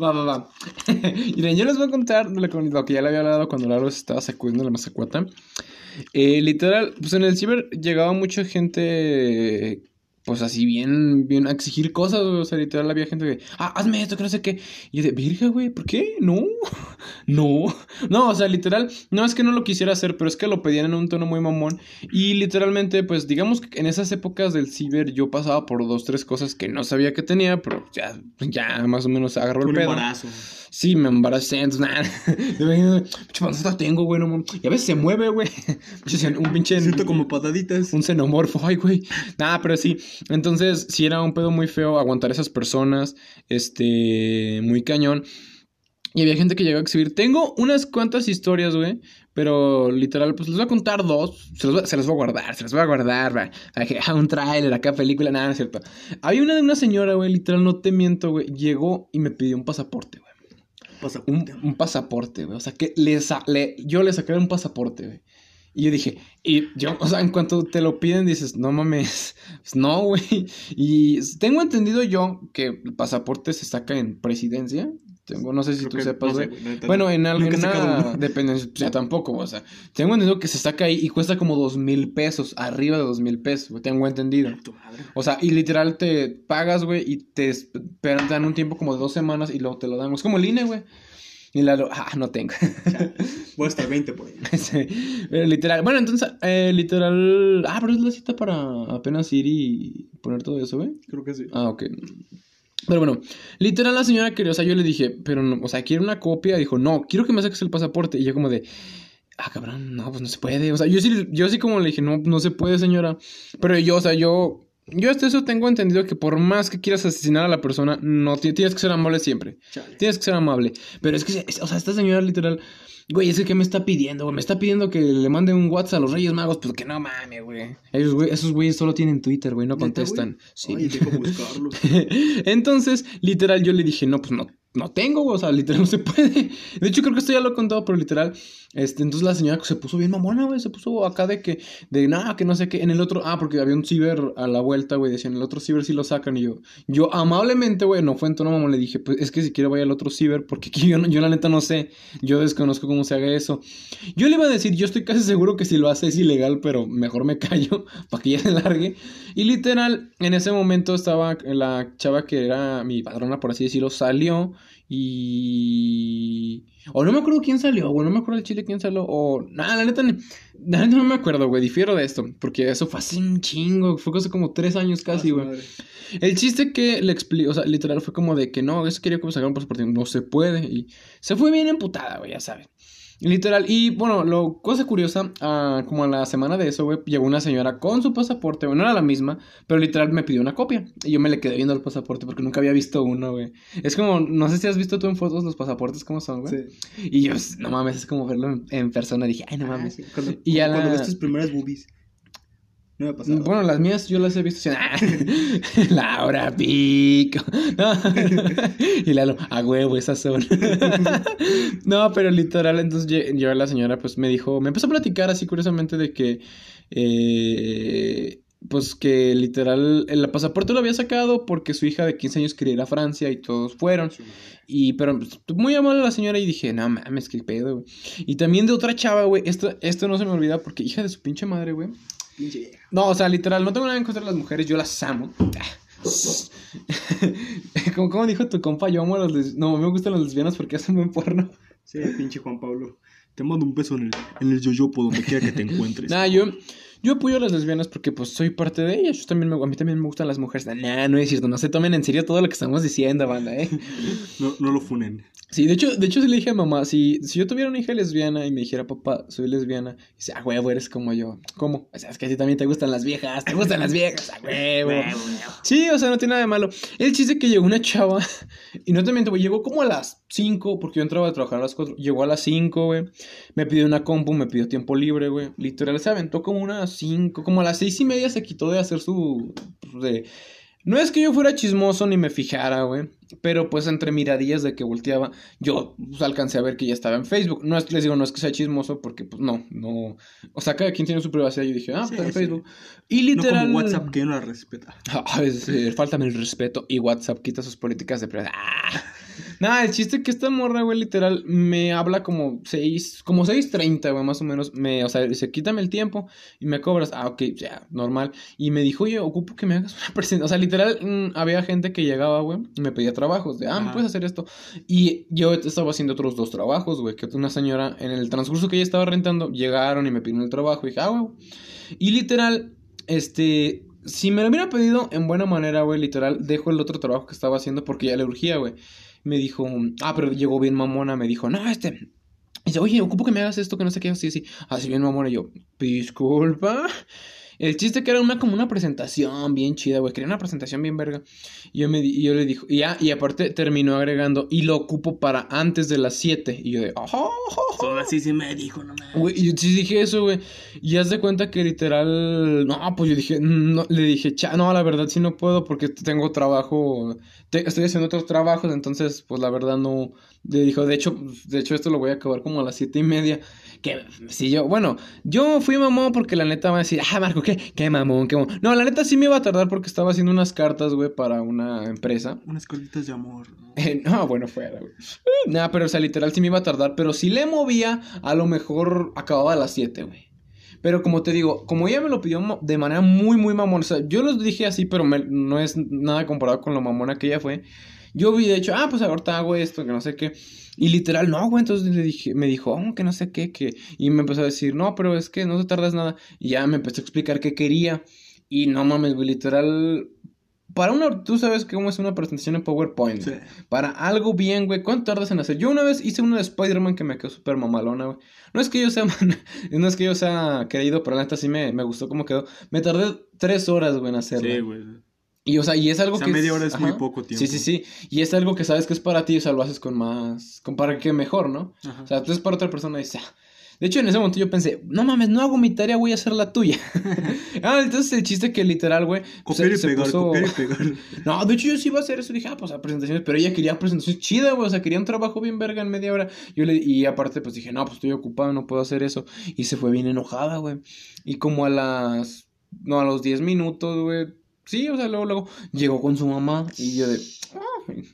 Va, va, va. Miren, yo les voy a contar lo que, lo que ya le había hablado cuando Lalo se estaba sacudiendo la mazacuata. Eh, literal, pues en el ciber llegaba mucha gente, pues así bien, bien a exigir cosas, güey. O sea, literal había gente que, ah, hazme esto, que no sé qué. Y yo de, virga, güey, ¿por qué? No, no, no, o sea, literal, no es que no lo quisiera hacer, pero es que lo pedían en un tono muy mamón. Y literalmente, pues digamos que en esas épocas del ciber yo pasaba por dos, tres cosas que no sabía que tenía, pero ya, ya más o menos agarró el pedo. embarazo. Sí, me embaracé, entonces nada. Panzota tengo, güey, no. Y a veces se mueve, güey. Un pinche. Siento como pataditas. Un xenomorfo, ay, güey. Nada, pero sí. Entonces, sí era un pedo muy feo aguantar esas personas. Este. Muy cañón. Y había gente que llegó a exhibir. Tengo unas cuantas historias, güey. Pero literal, pues les voy a contar dos. Se las voy, se las voy a guardar, se las voy a guardar, güey. Para que- ah, un tráiler, acá película, nada, no es cierto. Había una de una señora, güey, literal, no te miento, güey. Llegó y me pidió un pasaporte, güey. Un, Pasaporte. güey. O sea, que le le- yo le saqué un pasaporte, güey. Y yo dije, y yo, o sea, en cuanto te lo piden, dices, no mames, pues no, güey. Y tengo entendido yo que el pasaporte se saca en presidencia. Tengo, no sé si Creo tú que- sepas, no sé, güey. Bueno, en alguna dependencia, pues ya tampoco, o sea, tengo entendido que se saca ahí y cuesta como dos mil pesos, arriba de dos mil pesos, güey, tengo entendido. O sea, y literal te pagas, güey, y te te dan un tiempo como de dos semanas y luego te lo dan. Es como el INE, güey. Y la ah, no tengo. Voy a estar 20 por ahí. Sí, pero literal. Bueno, entonces, eh, literal. Ah, pero es la cita para apenas ir y poner todo eso, güey. Creo que sí. Ah, ok. Pero bueno, literal la señora quería, o sea, yo le dije, pero no, o sea, quiero una copia. Dijo, no, quiero que me saques el pasaporte. Y yo como de, ah, cabrón, no, pues no se puede. O sea, yo sí, yo sí como le dije, no, no se puede, señora. Pero yo, o sea, yo yo hasta eso tengo entendido que por más que quieras asesinar a la persona, no ti- tienes que ser amable siempre. Chale. Tienes que ser amable. Pero es que, o sea, esta señora literal, güey, es que ¿qué me está pidiendo, güey? Me está pidiendo que le mande un WhatsApp a los Reyes Magos, pues que no mames, güey. Esos, güey. esos güeyes solo tienen Twitter, güey, no contestan. Sí. Ay, deja buscarlo. Entonces, literal, yo le dije, no, pues no, no tengo, güey, o sea, literal no se puede. De hecho, creo que esto ya lo he contado, pero literal, este, entonces la señora se puso bien mamona, güey, se puso acá de que, de nada, que no sé qué, en el otro, ah, porque había un ciber a la vuelta, güey, decían, el otro ciber sí lo sacan, y yo, yo amablemente, güey, no fue en tono mamón, le dije, pues es que si quiero vaya al otro ciber, porque aquí yo, no- yo la neta no sé, yo desconozco cómo se haga eso. Yo le iba a decir, yo estoy casi seguro que si lo hace es ilegal, pero mejor me callo para que ya se largue. Y literal, en ese momento estaba la chava que era mi padrona, por así decirlo, salió y... O no me acuerdo quién salió, güey, no me acuerdo el chile quién salió, o... Nada, la neta, la neta no me acuerdo, güey, difiero de esto, porque eso fue hace un chingo, fue hace como tres años casi, Ah, su güey. El chiste que le explico, o sea, literal fue como de que no, es que quería que me sacaran un pasaporte, no se puede. Y se fue bien emputada, güey, ya saben. Literal, y bueno, lo cosa curiosa, ah, como a la semana de eso, güey, llegó una señora con su pasaporte, güey, no era la misma, pero literal me pidió una copia. Y yo me le quedé viendo el pasaporte porque nunca había visto uno, güey. Es como, no sé si has visto tú en fotos los pasaportes cómo son, güey. Sí. Y yo, no mames, es como verlo en, en persona. Dije, ay, no Ah, mames. sí, Cuando, Y ya cuando la- ves tus primeras boobies. No me ha pasado. Bueno, las mías yo las he visto. así, Laura Pico. No. y Lalo, a huevo, esas son. no, pero literal, entonces yo la señora pues me dijo, me empezó a platicar así curiosamente de que, eh, pues que literal el pasaporte lo había sacado porque su hija de 15 años quería ir a Francia y todos fueron. Y, pero pues, muy amable la señora y dije, no mames, qué pedo, güey. Y también de otra chava, güey, esto, esto no se me olvida porque hija de su pinche madre, güey. Pinche vieja. No, o sea, literal, no tengo nada en contra de las mujeres, yo las amo. como, como dijo tu compa, yo amo a las lesbianas. No, me gustan las lesbianas porque hacen buen porno. Sí, pinche Juan Pablo. Te mando un beso en el, en el yoyopo donde quiera que te encuentres. Nah, yo, yo apoyo a las lesbianas porque pues soy parte de ellas. Yo también me, a mí también me gustan las mujeres. Nah, no es cierto, no se tomen en serio todo lo que estamos diciendo, banda, eh. No, no lo funen. Sí, de hecho, de hecho sí le dije a mamá, si, si yo tuviera una hija lesbiana y me dijera, papá, soy lesbiana, y dice, ah, huevo, eres como yo. ¿Cómo? O sea, es que a ti también te gustan las viejas, te gustan las viejas, a huevo. Sí, o sea, no tiene nada de malo. El chiste que llegó una chava, y no te miento, güey, llegó como a las 5, porque yo entraba a trabajar a las 4, llegó a las 5, güey, me pidió una compu, me pidió tiempo libre, güey, literal, se aventó como unas 5, como a las seis y media se quitó de hacer su, pues, de... No es que yo fuera chismoso ni me fijara, güey. Pero pues entre miradillas de que volteaba, yo pues, alcancé a ver que ya estaba en Facebook. No es, les digo, no es que sea chismoso, porque pues no, no. O sea, cada quien tiene su privacidad. Yo dije, ah, Sí, está en sí. Facebook. Y No literal. como WhatsApp que no la respeta. Ah, es, eh, faltame el respeto. Y WhatsApp quita sus políticas de privacidad. Ah. Nada, el chiste es que esta morra, güey, literal, me habla como 6, como 6.30, güey, más o menos. Me, o sea, dice, quítame el tiempo y me cobras. Ah, ok, ya, normal. Y me dijo, oye, ocupo que me hagas una presentación. O sea, literal, mm, había gente que llegaba, güey, y me pedía trabajos. De, ah, ¿me puedes hacer esto? Y yo estaba haciendo otros dos trabajos, güey, que una señora, en el transcurso que ella estaba rentando, llegaron y me pidieron el trabajo. Y dije, ah, güey. Y literal, este, si me lo hubiera pedido en buena manera, güey, literal, dejo el otro trabajo que estaba haciendo porque ya le urgía, güey. Me dijo, ah, pero llegó bien mamona, me dijo, no, este. Dice, oye, ocupo que me hagas esto, que no sé qué, así, así. Así bien mamona, y yo, disculpa. El chiste que era una como una presentación bien chida, güey. Quería una presentación bien verga. Y yo, me, di- y yo le dijo, y ya, y aparte terminó agregando, y lo ocupo para antes de las 7. Y yo de, "Ajá, ajá, ajá". Son así se me dijo, no. Güey, yo sí dije eso, güey. Y haz de cuenta que literal. No, pues yo dije. No, le dije, cha, no, la verdad sí no puedo porque tengo trabajo. te- estoy haciendo otros trabajos, entonces, pues la verdad no. Le dijo, de hecho, de hecho, esto lo voy a acabar como a las siete y media. Que si yo, bueno, yo fui mamón porque la neta va a decir, ah, Marco, qué, qué mamón, qué mamón. No, la neta sí me iba a tardar porque estaba haciendo unas cartas, güey, para una empresa. Unas colitas de amor. ¿no? Eh, no, bueno, fuera, güey. Nada, pero o sea, literal sí me iba a tardar. Pero si le movía, a lo mejor acababa a las 7, güey. Pero como te digo, como ella me lo pidió de manera muy, muy mamona. O sea, yo lo dije así, pero me- no es nada comparado con lo mamona que ella fue. Yo vi, de hecho, ah, pues ahorita hago esto, que no sé qué. Y literal, no, güey. Entonces le dije, me dijo, oh, que no sé qué, que. Y me empezó a decir, no, pero es que no te tardas nada. Y ya me empezó a explicar qué quería. Y no mames, güey, literal para una, tú sabes cómo es una presentación en PowerPoint. Sí. Para algo bien, güey, ¿cuánto tardas en hacer? Yo una vez hice una de Spider-Man que me quedó súper mamalona, güey. No es que yo sea, no es que yo sea querido, pero neta sí me, me gustó cómo quedó. Me tardé tres horas, güey, en hacerla. Sí, güey. Y, o sea, y es algo O sea, que... media hora es muy poco tiempo. Sí, sí, sí. Y es algo que sabes que es para ti, o sea, lo haces con más... Con para que mejor, ¿no? Ajá. O sea, tú es para otra persona y dices, "Ah". De hecho, en ese momento yo pensé, no mames, no hago mi tarea, voy a hacer la tuya. ah, entonces el chiste que literal, güey. pues, copiar y se pegar, puso- copiar y pegar. No, de hecho yo sí iba a hacer eso. Dije, ah, pues a presentaciones. Pero ella quería presentaciones chidas, güey. O sea, quería un trabajo bien verga en media hora. Yo le, y aparte, pues dije, no, pues estoy ocupado, no puedo hacer eso. Y se fue bien enojada, güey. Y como a las. No, a los 10 minutos, güey. Sí, o sea, luego, luego llegó con su mamá. Y yo de. "Ay,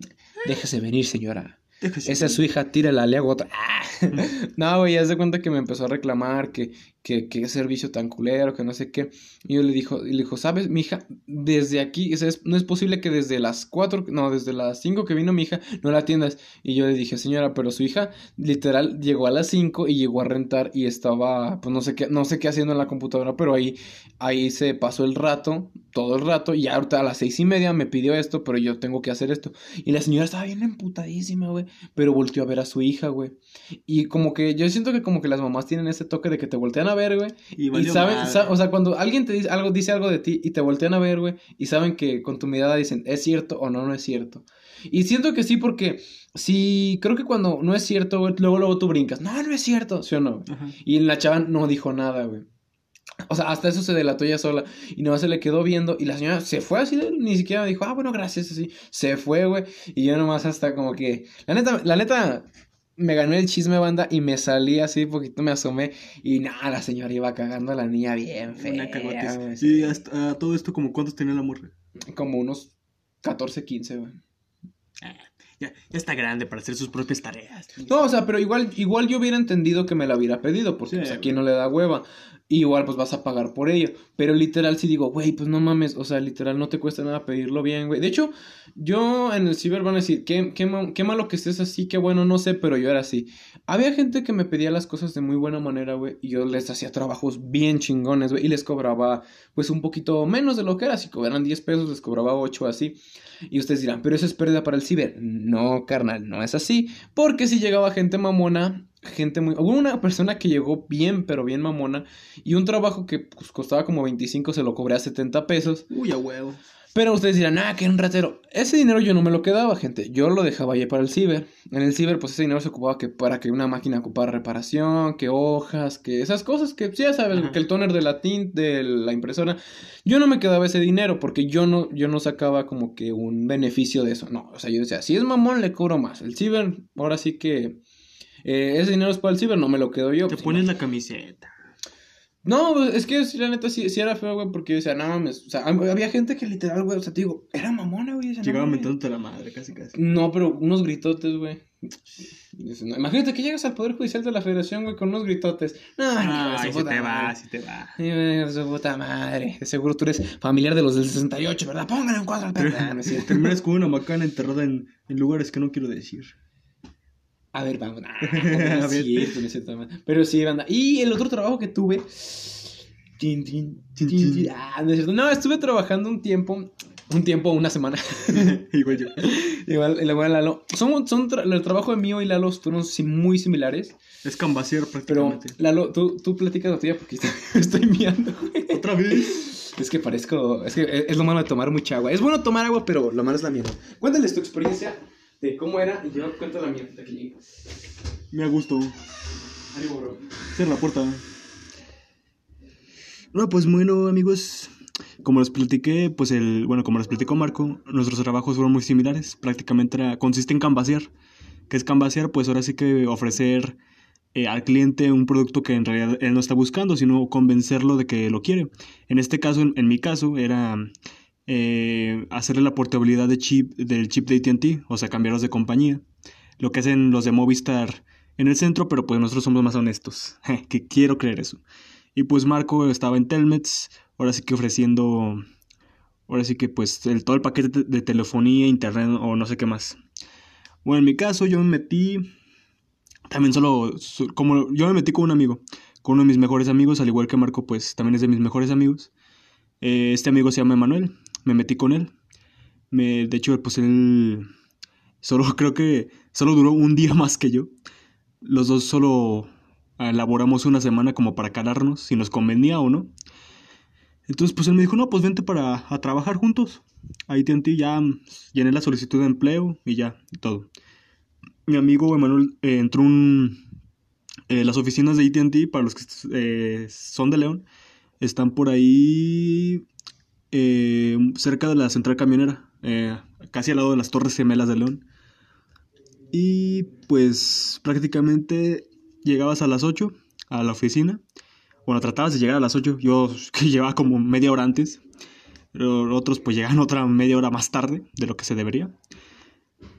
déjese venir, señora. Déjese. Esa es su hija, tírala, le hago otra. ¡Ah! no, güey, ya se cuenta que me empezó a reclamar que, que, que servicio tan culero, que no sé qué. Y yo le dijo, y le dijo, ¿sabes, mi hija? Desde aquí, es- no es posible que desde las cuatro, no, desde las cinco que vino mi hija, no la atiendas. Y yo le dije, señora, pero su hija, literal, llegó a las cinco y llegó a rentar y estaba, pues no sé qué, no sé qué haciendo en la computadora, pero ahí, ahí se pasó el rato, todo el rato, y ahorita a las seis y media me pidió esto, pero yo tengo que hacer esto. Y la señora estaba bien emputadísima, güey, pero volteó a ver a su hija, güey. Y como que yo siento que como que las mamás tienen ese toque de que te voltean a ver, güey. Y Y saben, sa- o sea, cuando alguien te dice algo, dice algo de ti y te voltean a ver, güey, y saben que con tu mirada dicen, ¿es cierto o no, no es cierto? Y siento que sí, porque sí, creo que cuando no es cierto, güey, luego, luego tú brincas, no, no es cierto, ¿sí o no? Y la chava no dijo nada, güey. O sea, hasta eso se delató ella sola. Y nomás se le quedó viendo. Y la señora se fue así, ni siquiera dijo, ah, bueno, gracias, así. Se fue, güey. Y yo nomás hasta como que. La neta, la neta, me ganó el chisme, banda. Y me salí así, poquito me asomé. Y nada, la señora iba cagando a la niña bien fea. Una cagotiza. Y hasta a todo esto, como cuántos tenía la morra? Como unos 14, 15, güey. Ya, ya está grande para hacer sus propias tareas. No, o sea, pero igual, igual yo hubiera entendido que me la hubiera pedido, porque Sí, pues, a güey. quien no le da hueva. Igual pues vas a pagar por ello. Pero literal sí digo, güey, pues no mames, o sea, literal no te cuesta nada pedirlo bien, güey. De hecho, yo en el ciber van a decir, qué, qué, qué malo que estés así, qué bueno, no sé, pero yo era así. Había gente que me pedía las cosas de muy buena manera, güey, y yo les hacía trabajos bien chingones, güey, y les cobraba pues un poquito menos de lo que era, si cobraran 10 pesos, les cobraba 8 así. Y ustedes dirán, pero eso es pérdida para el ciber. No, carnal, no es así. Porque si llegaba gente mamona, gente muy... Hubo una persona que llegó bien, pero bien mamona. Y un trabajo que pues, costaba como 25 se lo cobré a 70 pesos. Uy, a huevo. Pero ustedes dirán, ah, que era un ratero. Ese dinero yo no me lo quedaba, gente. Yo lo dejaba ahí para el ciber. En el ciber, pues ese dinero se ocupaba que para que una máquina ocupara reparación, que hojas, que esas cosas que pues, ya sabes, Ajá. que el toner de la tint, de la impresora. Yo no me quedaba ese dinero porque yo no, yo no sacaba como que un beneficio de eso. No, o sea, yo decía, si es mamón, le cobro más. El ciber, ahora sí que eh, ese dinero es para el ciber, no me lo quedo yo. Te pues, pones no. la camiseta. No, pues, es que la neta sí, sí era feo, güey, porque yo decía, no mames. O sea, hab- había gente que literal, güey, o sea, te digo, era mamona, güey. no Llegaba mentándote la madre, casi casi. No, pero unos gritotes, güey. No, Imagínate que llegas al Poder Judicial de la Federación, güey, con unos gritotes. No, se puta te va, si te va. Ay, su puta madre. De seguro tú eres familiar de los del 68, ¿verdad? Pónganle un cuadro al perro. No. Terminas con una macana enterrada en, en lugares que no quiero decir. A ver, vamos. Ah, no es cierto, no es cierto, man. Pero sí, banda. Y el otro trabajo que tuve. Tin, tin, tin. Ah, no es cierto. No, estuve trabajando un tiempo. Un tiempo, una semana. Igual yo. igual, igual Lalo. Son, son tra- el trabajo de mío y Lalo fueron muy similares. Es cambasear Pero, prácticamente. Lalo, tú, tú platicas la tuya porque estoy, estoy miando. Otra vez. Es que parezco. Es que es, es lo malo de tomar mucha agua. Es bueno tomar agua, pero lo malo es la mierda. Cuéntales tu experiencia de cómo era y yo cuento la mía. Aquí llego. Me ha gusto. Ánimo, bro. Cierra la puerta. No, pues bueno, amigos. Como les platiqué, pues el. Bueno, como les platicó Marco, nuestros trabajos fueron muy similares. Prácticamente era, consiste en canvasear. ¿Qué es canvasear? Pues ahora sí que ofrecer eh, al cliente un producto que en realidad él no está buscando, sino convencerlo de que lo quiere. En este caso, en, en mi caso, era eh, hacerle la portabilidad de chip, del chip de ATT, o sea, cambiarlos de compañía. Lo que hacen los de Movistar en el centro, pero pues nosotros somos más honestos. que quiero creer eso. Y pues Marco estaba en Telmex, ahora sí que ofreciendo, ahora sí que pues el, todo el paquete de, telefonía, internet o no sé qué más. Bueno, en mi caso yo me metí, también solo, como yo me metí con un amigo, con uno de mis mejores amigos, al igual que Marco pues también es de mis mejores amigos. Eh, este amigo se llama Emanuel, me metí con él. Me, de hecho, pues él solo creo que solo duró un día más que yo. Los dos solo elaboramos una semana como para calarnos, si nos convenía o no. Entonces, pues él me dijo, no, pues vente para a trabajar juntos. Ahí ti ya llené la solicitud de empleo y ya, todo. Mi amigo Emanuel eh, entró en eh, las oficinas de AT&T, para los que eh, son de León, están por ahí cerca de la central camionera, casi al lado de las Torres Gemelas de León. Y pues prácticamente llegabas a las 8 a la oficina. Bueno, tratabas de llegar a las 8. Yo que llevaba como media hora antes. Pero otros pues llegan otra media hora más tarde de lo que se debería.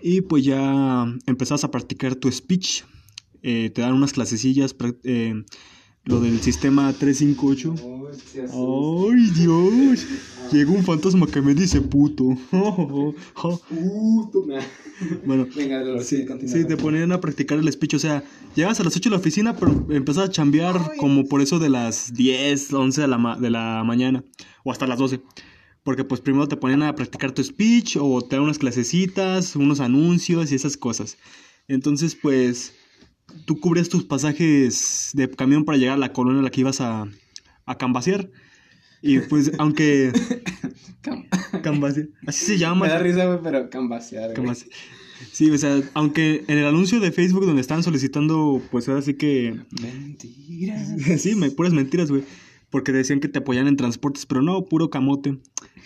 Y pues ya empezás a practicar tu speech. Eh, te dan unas clasecillas. Eh, lo del sistema 358. ¡Ay, Dios! Llegó un fantasma que me dice puto. puto. Bueno, Venga, sí, sí, te ponían a practicar el speech. O sea, llegas a las 8 de la oficina, pero empezás a chambear como por eso de las 10, 11 de la, de la mañana. O hasta las 12. Porque pues primero te ponían a practicar tu speech o te dan unas clasecitas, unos anuncios y esas cosas. Entonces, pues tú cubrías tus pasajes de camión para llegar a la colonia a la que ibas a, a cambasear. Y pues, aunque. cambasear. Así se llama. Me da risa, güey, pero cambasear. Sí, o sea, aunque en el anuncio de Facebook donde estaban solicitando, pues ahora sí que. Mentiras. sí, me, puras mentiras, güey. Porque decían que te apoyan en transportes, pero no, puro camote.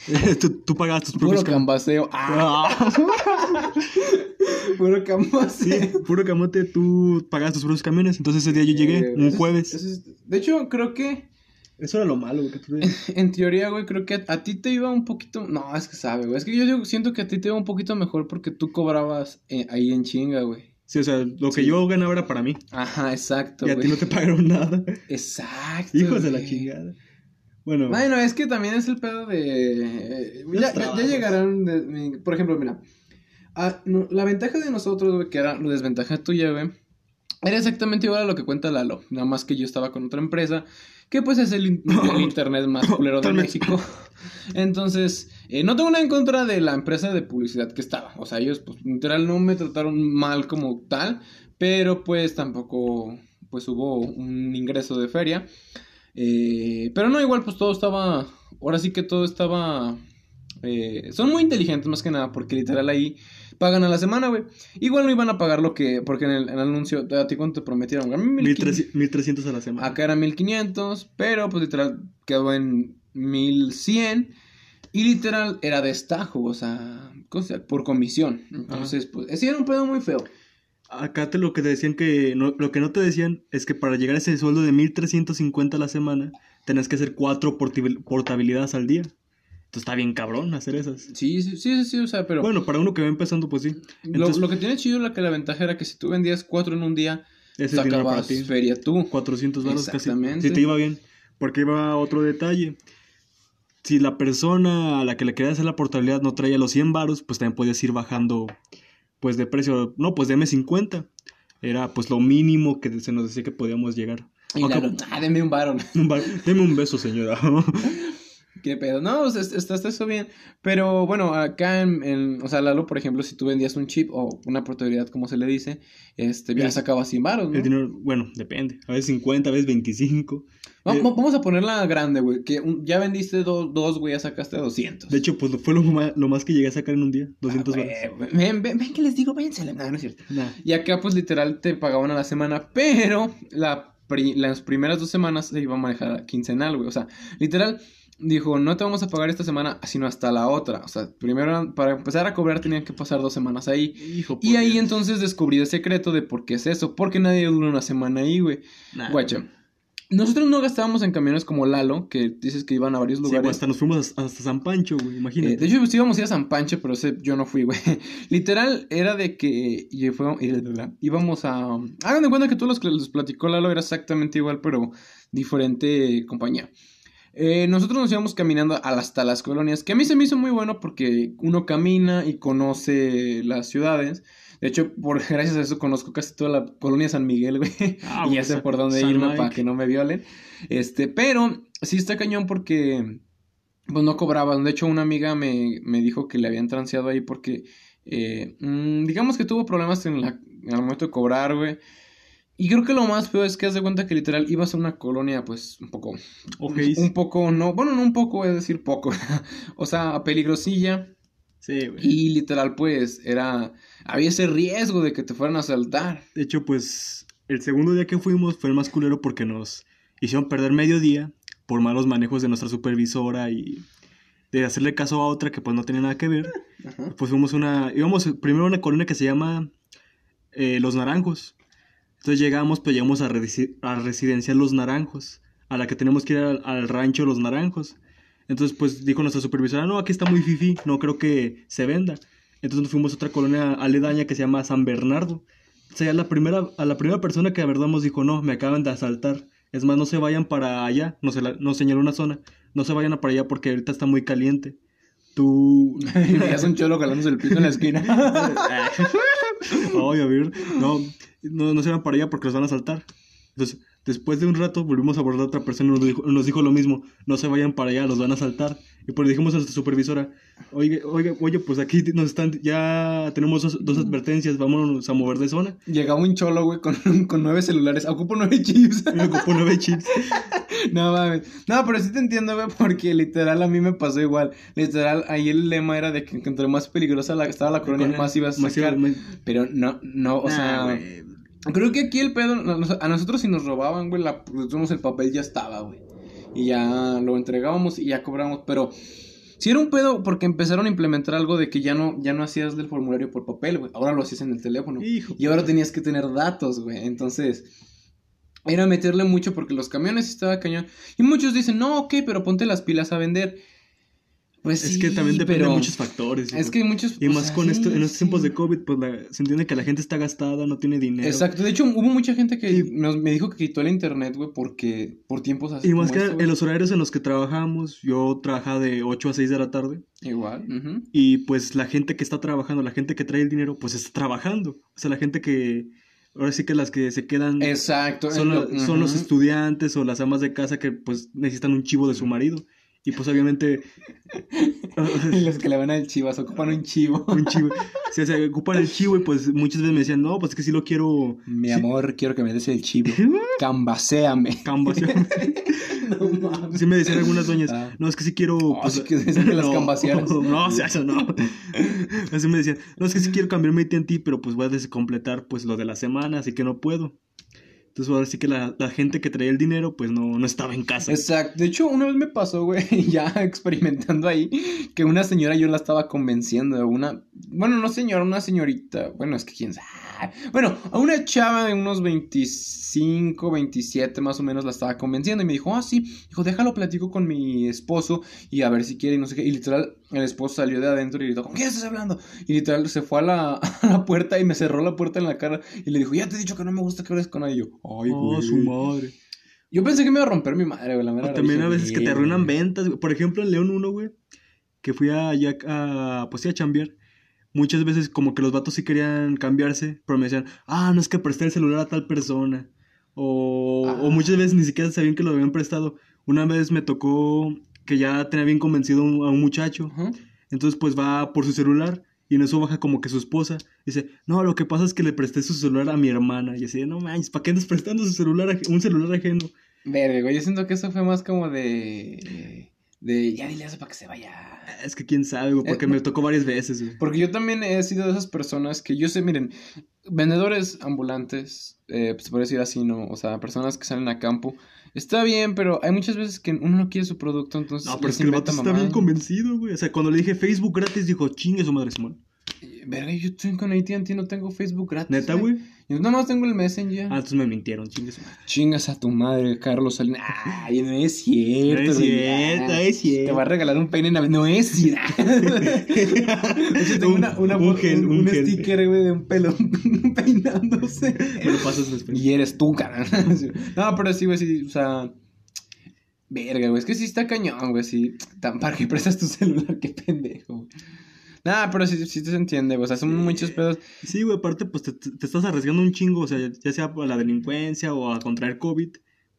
tú, tú pagabas tus propios. Puro cambaseo. Ah. puro camote. Sí, puro camote, tú pagabas tus propios camiones. Entonces ese día yo llegué, un jueves. de hecho, creo que. Eso era lo malo, güey, que tú En teoría, güey, creo que a, ti te iba un poquito. No, es que sabe, güey. Es que yo, siento que a ti te iba un poquito mejor porque tú cobrabas eh, ahí en chinga, güey. Sí, o sea, lo que yo ganaba era para mí. Ajá, exacto. Y a ti no te pagaron nada. Exacto. Hijos de la chingada. Bueno. Bueno, es que también es el pedo de. Ya, ya, llegarán. por ejemplo, mira. la ventaja de nosotros, güey, que era la desventaja tuya, güey. Era exactamente igual a lo que cuenta Lalo. Nada más que yo estaba con otra empresa. Que pues es el, internet más culero de México. Entonces, eh, no tengo nada en contra de la empresa de publicidad que estaba. O sea, ellos, pues, literal, no me trataron mal como tal. Pero, pues, tampoco, pues, hubo un ingreso de feria. Eh, pero no, igual, pues, todo estaba... Ahora sí que todo estaba... Eh, son muy inteligentes más que nada, porque literal ahí pagan a la semana, güey. Igual no iban a pagar lo que, porque en el, anuncio, ¿a ti cuánto te prometieron? A mí 1300 a la semana. Acá era 1500, pero pues literal quedó en 1100. Y literal era destajo, o sea, por comisión. Entonces, pues, ese era un pedo muy feo. Acá te lo que te decían que, no, lo que no te decían es que para llegar a ese sueldo de 1350 a la semana, tenés que hacer cuatro portabilidades al día. Entonces está bien cabrón hacer esas. Sí, sí, sí, sí, o sea, pero... Bueno, para uno que va empezando, pues sí. lo, que tiene chido la que la ventaja era que si tú vendías cuatro en un día, ese sacabas feria tú. 400 baros casi. Si te iba bien. Porque iba otro detalle si la persona a la que le quería hacer la portabilidad no traía los 100 varos, pues también podías ir bajando pues de precio, no, pues deme 50. Era pues lo mínimo que se nos decía que podíamos llegar. Y ah, deme un varo. deme un beso, señora. ¿Qué pedo? No, o sea, está, eso bien. Pero bueno, acá en, o sea, Lalo, por ejemplo, si tú vendías un chip o una portabilidad, como se le dice, este, ya sacabas 100 baros, ¿no? El dinero, bueno, depende. A veces 50, a veces 25. Eh, vamos a ponerla grande, güey. Que ya vendiste dos, güey, ya sacaste 200. De hecho, pues fue lo más, lo más que llegué a sacar en un día. 200 ah, Ven, ven, ven, que les digo, váyanse. No, no es cierto. Y acá, pues literal, te pagaban a la semana, pero la las primeras dos semanas se iba a manejar quincenal, güey. O sea, literal, dijo, no te vamos a pagar esta semana, sino hasta la otra. O sea, primero para empezar a cobrar tenían que pasar dos semanas ahí. y ahí entonces descubrí el secreto de por qué es eso. Porque nadie dura una semana ahí, güey. Guacha. Nosotros no gastábamos en camiones como Lalo, que dices que iban a varios lugares. Sí, hasta nos fuimos hasta San Pancho, güey, imagínate. Eh, de hecho, pues íbamos a ir a San Pancho, pero yo no fui, güey. Literal, era de que íbamos a... Hagan de cuenta que todos los que les platicó Lalo era exactamente igual, pero diferente compañía. Eh, nosotros nos íbamos caminando hasta las colonias, que a mí se me hizo muy bueno porque uno camina y conoce las ciudades. De hecho, por gracias a eso conozco casi toda la colonia San Miguel, güey. Ah, y ya sé por dónde irme para que no me violen. Este, pero sí está cañón porque pues no cobraban. De hecho, una amiga me, me dijo que le habían transeado ahí porque, eh, mm, digamos que tuvo problemas en, la, en el momento de cobrar, güey. Y creo que lo más feo es que haz de cuenta que literal ibas a una colonia, pues, un poco. Ojéis. Un poco, no, bueno, no un poco, es decir, poco. o sea, peligrosilla. Sí, güey. Y literal, pues, era. Había ese riesgo de que te fueran a asaltar. De hecho, pues, el segundo día que fuimos fue el más culero porque nos hicieron perder medio día por malos manejos de nuestra supervisora y de hacerle caso a otra que pues no tenía nada que ver. Ajá. Pues fuimos una, íbamos primero a una colonia que se llama eh, Los Naranjos. Entonces llegamos, pues llegamos a, resi- a Residencia Los Naranjos, a la que tenemos que ir al, al rancho Los Naranjos. Entonces, pues dijo nuestra supervisora, no, aquí está muy fifi, no creo que se venda. Entonces nos fuimos a otra colonia aledaña que se llama San Bernardo. O sea, a la primera, a la primera persona que la verdad nos dijo, no, me acaban de asaltar. Es más, no se vayan para allá, nos, nos señaló una zona. No se vayan a para allá porque ahorita está muy caliente. Tú... Y veías un cholo jalándose el pito en la esquina. Ay, a ver, no, no, no se van para allá porque los van a saltar. Entonces, después de un rato, volvimos a abordar a otra persona y nos dijo, nos dijo lo mismo, no se vayan para allá, los van a saltar. Y pues le dijimos a nuestra supervisora, oye, oye, oye, pues aquí nos están, ya tenemos dos, dos advertencias, vámonos a mover de zona. Llegaba un cholo, güey, con, con nueve celulares. Ocupo nueve chips. Ocupó nueve chips. no mames. No, pero sí te entiendo, güey, porque literal a mí me pasó igual. Literal, ahí el lema era de que entre más peligrosa la, estaba la colonia, más ibas a Más iba- sacar. más- Pero no, no, o Nah, sea. güey. Creo que aquí el pedo, a nosotros si nos robaban, güey, la, nosotros el papel ya estaba, güey. Y ya lo entregábamos y ya cobramos, pero sí era un pedo porque empezaron a implementar algo de que ya no, ya no hacías del formulario por papel, güey. Ahora lo hacías en el teléfono. Hijo. Y ahora tenías que tener datos, güey. Entonces, era meterle mucho porque los camiones estaba cañón. Y muchos dicen, no, ok, pero ponte las pilas a vender. Pues Es sí, que también depende pero de muchos factores. Es que muchos... Y más sea, con esto, en estos tiempos de COVID, pues la- se entiende que la gente está gastada, no tiene dinero. Exacto, de hecho hubo mucha gente que Y- me dijo que quitó el internet, güey, porque por tiempos así. Y más como que en los horarios en los que trabajamos, yo trabajaba de 8 a 6 de la tarde. Igual. Y pues la gente que está trabajando, la gente que trae el dinero, pues está trabajando. O sea, la gente que, ahora sí que las que se quedan Exacto. son, es lo- la- son los estudiantes o las amas de casa que pues necesitan un chivo de su marido. Y pues obviamente Y los que le van al chivas ocupan un chivo. un chivo. Se ocupan el chivo y pues muchas veces me decían, no, pues es que sí lo quiero Mi Sí. amor, quiero que me des el chivo. Cambaséame. cambasear. no mames. Sí me decían algunas doñas, Ah. no, es que sí quiero... Oh, pues, sí que decían que las no, cambasearas. No, o sea, eso no. Así me decían, no, es que sí quiero cambiar mi AT&T, pero pues voy a descompletar pues lo de la semana, así que no puedo. Entonces ahora sí que la, la gente que traía el dinero pues no, no estaba en casa. Exacto. De hecho, una vez me pasó, güey, ya experimentando ahí, que una señora yo la estaba convenciendo. Una, bueno, no señora, una señorita. Bueno, es que quién sabe. Bueno, a una chava de unos 25, 27 más o menos la estaba convenciendo y me dijo, ah, sí, dijo, déjalo platico con mi esposo y a ver si quiere y no sé qué. Y literal, el esposo salió de adentro y gritó, ¿con quién estás hablando? Y literal se fue a la, a la puerta y me cerró la puerta en la cara y le dijo, ya te he dicho que no me gusta que hables con ella. Ay, oh, güey. su madre. Yo pensé que me iba a romper mi madre, güey, la mera también a veces que te arruinan ventas. güey. Por ejemplo, en León 1, güey, que fui allá a, pues sí, a chambear. Muchas veces como que los vatos sí querían cambiarse, pero me decían, ah, no es que presté el celular a tal persona. O, o Ah. muchas veces ni siquiera sabían que lo habían prestado. Una vez me tocó que ya tenía bien convencido a un- muchacho. Entonces pues va por su celular y en eso baja como que su esposa. Dice, no, lo que pasa es que le presté su celular a mi hermana. Y así, no manches, ¿para qué andas prestando su celular, un celular ajeno? Verga, güey, yo siento que eso fue más como de... De, ya dile eso para que se vaya. Es que quién sabe, güey, porque Eh, me tocó varias veces, güey. Porque yo también he sido de esas personas que yo sé, miren, vendedores ambulantes, eh, pues se puede decir así, ¿no? O sea, personas que salen a campo. Está bien, pero hay muchas veces que uno no quiere su producto, entonces... No, pero es que el vato está bien convencido, güey. O sea, cuando le dije Facebook gratis, dijo, chingue su madre, Simón. Verga, yo estoy con AT&T, no tengo Facebook gratis. ¿Neta, güey? Yo nada más tengo el Messenger. Ah, entonces me mintieron, madre. Chingas a tu madre, Carlos Salinas. Ay, no es cierto. No es cierto, es cierto. Te va a regalar un peine. No es cierto. Tengo Un- una, una un fo- gel, un, un un gel. sticker, güey, de un pelo peinándose. Me lo pasas después. Y eres tú, cara. No, pero sí, güey, sí, o sea... Verga, güey, es que sí está cañón, güey, sí. Tan para que prestas tu celular, qué pendejo. güey. Nah, pero sí, sí te se entiende, o sea, son muchos pedos. Sí, güey, aparte, pues te, te estás arriesgando un chingo, o sea, ya sea a la delincuencia o a contraer COVID,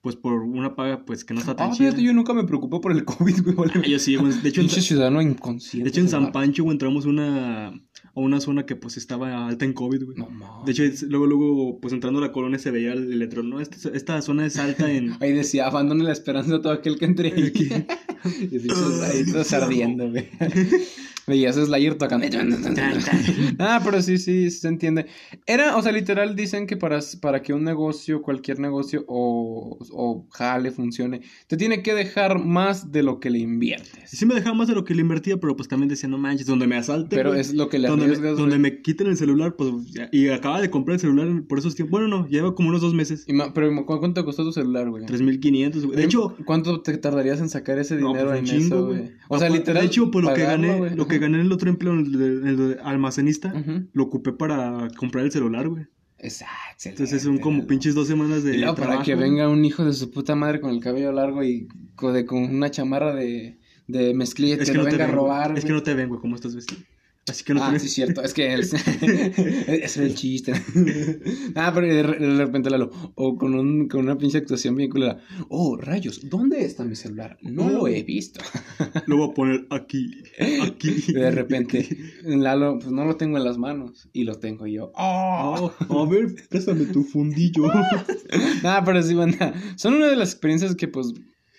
pues por una paga pues que no está tan Ah, chida. fíjate, yo nunca me preocupé por el COVID, güey. vale. Ah, yo sí, güey. De hecho, en, ciudadano inconsciente. de hecho, en San. Pancho, güey, entramos a una, a una zona que pues estaba alta en COVID, güey. No mames. De hecho, es- luego, luego, pues entrando a la colonia se veía el letrero, no, esta, esta zona es alta en... Ahí decía, abandone la esperanza a todo aquel que entre ahí. y dices, ahí todos ardiendo, güey. Veías a Slayer tocando. ah, pero sí, sí, se entiende. Era, o sea, literal dicen que para, para que un negocio, cualquier negocio o, o jale funcione, te tiene que dejar más de lo que le inviertes. Sí me dejaba más de lo que le invertía, pero pues también decía, no manches, donde me asalten, Pero es lo que le donde, me, arriesgas, donde güey. me quiten el celular, pues, y acaba de comprar el celular por esos tiempos. Bueno, no, lleva como unos dos meses. Y ma- pero ¿cu- ¿cuánto te costó tu celular, güey? 3.500, güey. De hecho, ¿cuánto te tardarías en sacar ese No, dinero pues, en chingo, eso, güey. O sea, Aparte- literal. De hecho, pues lo que gané, güey. lo que gané el otro empleo, el de, el de almacenista, lo ocupé para comprar el celular, güey. Exacto. Entonces son como pinches dos semanas de Y luego para trabajo. que venga un hijo de su puta madre con el cabello largo y de- con una chamarra de, de mezclilla y Es te que no te venga a ven, güey. robar. Es que no te ven, güey, como estás vestido. Así que no ah, sí, es cierto. Es que es, es el chiste. ah, pero de, re- de repente Lalo, o con, un, con una pinche actuación bien culera. Oh, rayos, ¿dónde está mi celular? No lo he visto. Lo voy a poner aquí, aquí. de repente, Lalo, pues no lo tengo en las manos. Y lo tengo yo. ¡Oh! Ah, a ver, préstame tu fundillo. Ah, pero sí, banda. Son una de las experiencias que, pues,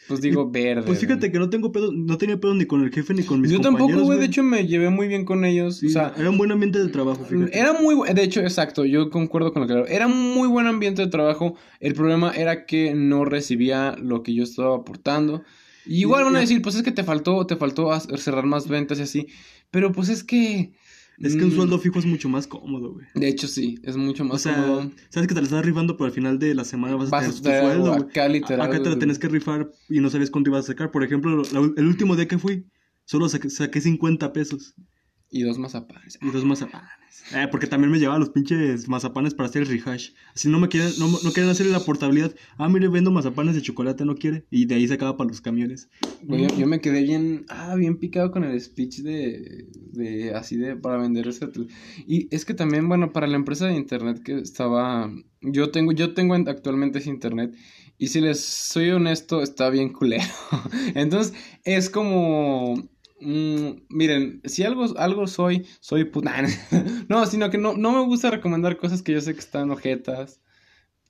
pues digo, verde. Pues fíjate que no tengo pedo, no tenía pedo ni con el jefe ni con mis Yo tampoco, compañeros, güey. De hecho, me llevé muy bien con ellos. Sí, o sea, era un buen ambiente de trabajo, fíjate. era muy De hecho, exacto. Yo concuerdo con lo que. Era un muy buen ambiente de trabajo. El problema era que no recibía lo que yo estaba aportando. Y igual van a decir, pues es que te faltó, te faltó cerrar más ventas y así. Pero pues es que. Es que un mm, sueldo fijo es mucho más cómodo, güey. De hecho, sí. Es mucho más O sea, cómodo. sabes que te la estás rifando, pero al final de la semana vas a Vas a tener tu sueldo, acá, literal, Acá te la tenés que rifar y no sabes cuánto ibas a sacar. Por ejemplo, la- el último día que fui, solo saqué, saqué 50 pesos Y dos mazapanes. y dos mazapanes. Eh, porque también me llevaba los pinches mazapanes para hacer el rehash. Si no me quieren, no, no quieren hacer la portabilidad, ah, mire, vendo mazapanes de chocolate, no quiere. Y de ahí se acaba para los camiones. Güey, yo, yo me quedé bien, ah, bien picado con el speech de, de así de, para vender ese tel- Y es que también, bueno, para la empresa de internet que estaba, yo tengo, yo tengo en- actualmente ese internet y si les soy honesto, está bien culero. Entonces, es como, mm, miren, si algo, algo soy, soy puta. No, sino que no, no me gusta recomendar cosas que yo sé que están ojetas.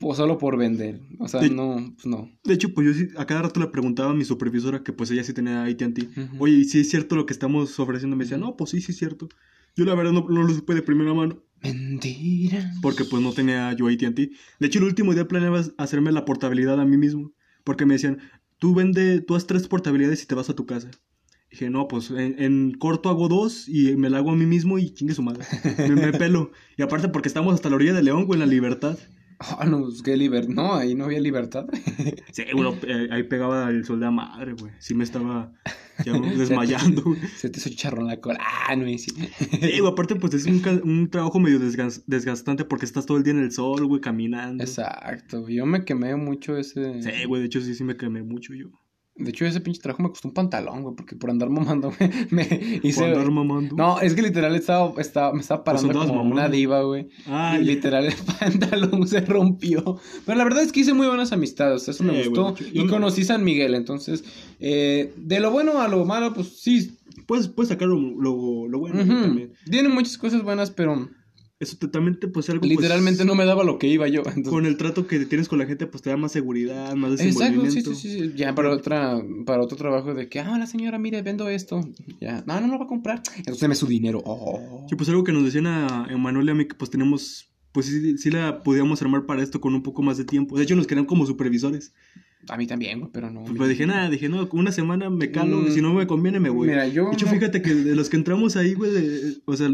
O solo por vender. O sea, De- no, pues no. De hecho, pues yo sí, a cada rato le preguntaba a mi supervisora, que pues ella sí tenía AT&T, oye, ¿y si es cierto lo que estamos ofreciendo? Me decía, no, pues sí, sí es cierto. Yo la verdad no, no lo supe de primera mano, Mentira. porque pues no tenía yo AT&T. De hecho, el último día planeaba hacerme la portabilidad a mí mismo, porque me decían, tú vende, tú haz tres portabilidades y te vas a tu casa. Dije, no, pues en, en corto hago dos y me la hago a mí mismo y chingue su madre. Me, me pelo. Y aparte porque estamos hasta la orilla de León, güey, en la libertad. Ah, no, pues qué libertad. No, ahí no había libertad. Sí, bueno, eh, ahí pegaba el sol de la madre, güey. Sí me estaba ya desmayando, güey. Se te hizo charrón la cola. Ah, no, y sí. Sí, güey, aparte pues es un, un trabajo medio desgas- desgastante porque estás todo el día en el sol, güey, caminando. Exacto. Yo me quemé mucho ese. Sí, güey, de hecho sí, sí me quemé mucho yo. De hecho, ese pinche trabajo me costó un pantalón, güey, porque por andar mamando, güey, me hice. Por andar mamando. No, es que literal estaba, estaba, me estaba parando como mamando. una diva, güey. Ay, Y literal el pantalón se rompió. Pero la verdad es que hice muy buenas amistades. Eso me gustó. güey, y conocí San Miguel. Entonces, eh, de lo bueno a lo malo, pues sí. puedes, puedes sacar lo, lo, lo bueno también. Tiene muchas cosas buenas, pero Eso te- también te pues algo pues, literalmente no me daba lo que iba yo. Entonces, Con el trato que tienes con la gente pues te da más seguridad, más Exacto, desenvolvimiento. sí, sí, sí, sí. Ya para otra, para otro trabajo de que, ah, la señora, mire, vendo esto. Ya, no, no lo va a comprar. Entonces deme su dinero. Oh. Sí, pues algo que nos decían a Emanuel y a mí que pues tenemos, pues sí, sí la podíamos armar para esto con un poco más de tiempo. De hecho nos querían como supervisores. A mí también, güey, pero no. Pues dije, nada, dije, no, una semana me calo, Mm. si no me conviene me voy. Mira, yo de hecho, no- fíjate que de los que entramos ahí, güey, de- o sea,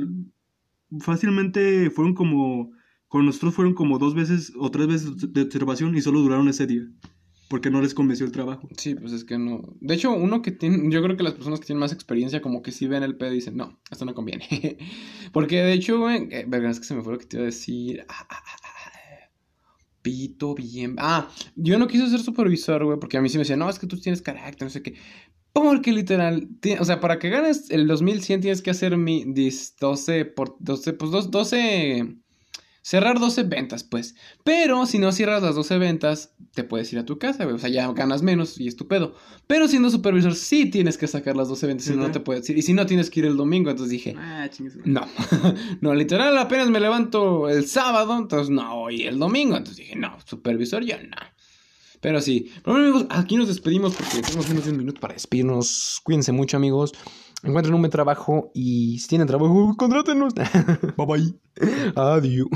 fácilmente fueron como, con nosotros fueron como dos veces o tres veces de observación y solo duraron ese día. Porque no les convenció el trabajo. Sí, pues es que no. De hecho, uno que tiene. Yo creo que las personas que tienen más experiencia, como que sí ven el pedo y dicen, no, esto no conviene. Porque de hecho, güey. eh, verga, es que se me fue lo que te iba a decir. Ah, ah, ah, ah. Pito bien. Ah, yo no quise ser supervisor, güey, porque a mí sí me decían, no, es que tú tienes carácter, no sé qué. Porque literal, o sea, para que ganes el 2100 tienes que hacer mi dis 12 por 12, pues dos- 12 cerrar 12 ventas, pues. Pero si no cierras las 12 ventas, te puedes ir a tu casa, güey. O sea, ya ganas menos y es tu pedo. Pero siendo supervisor, sí tienes que sacar las 12 ventas, si no, te puedes ir. Y si no, tienes que ir el domingo. Entonces dije, Ah, no, no, literal, apenas me levanto el sábado, entonces no, hoy el domingo. Entonces dije, no, supervisor, ya no. Pero sí, pero bueno, amigos, aquí nos despedimos porque tenemos menos de un minuto para despedirnos. Cuídense mucho, amigos. Encuentren un buen trabajo y si tienen trabajo, contrátenos. bye bye. Adiós.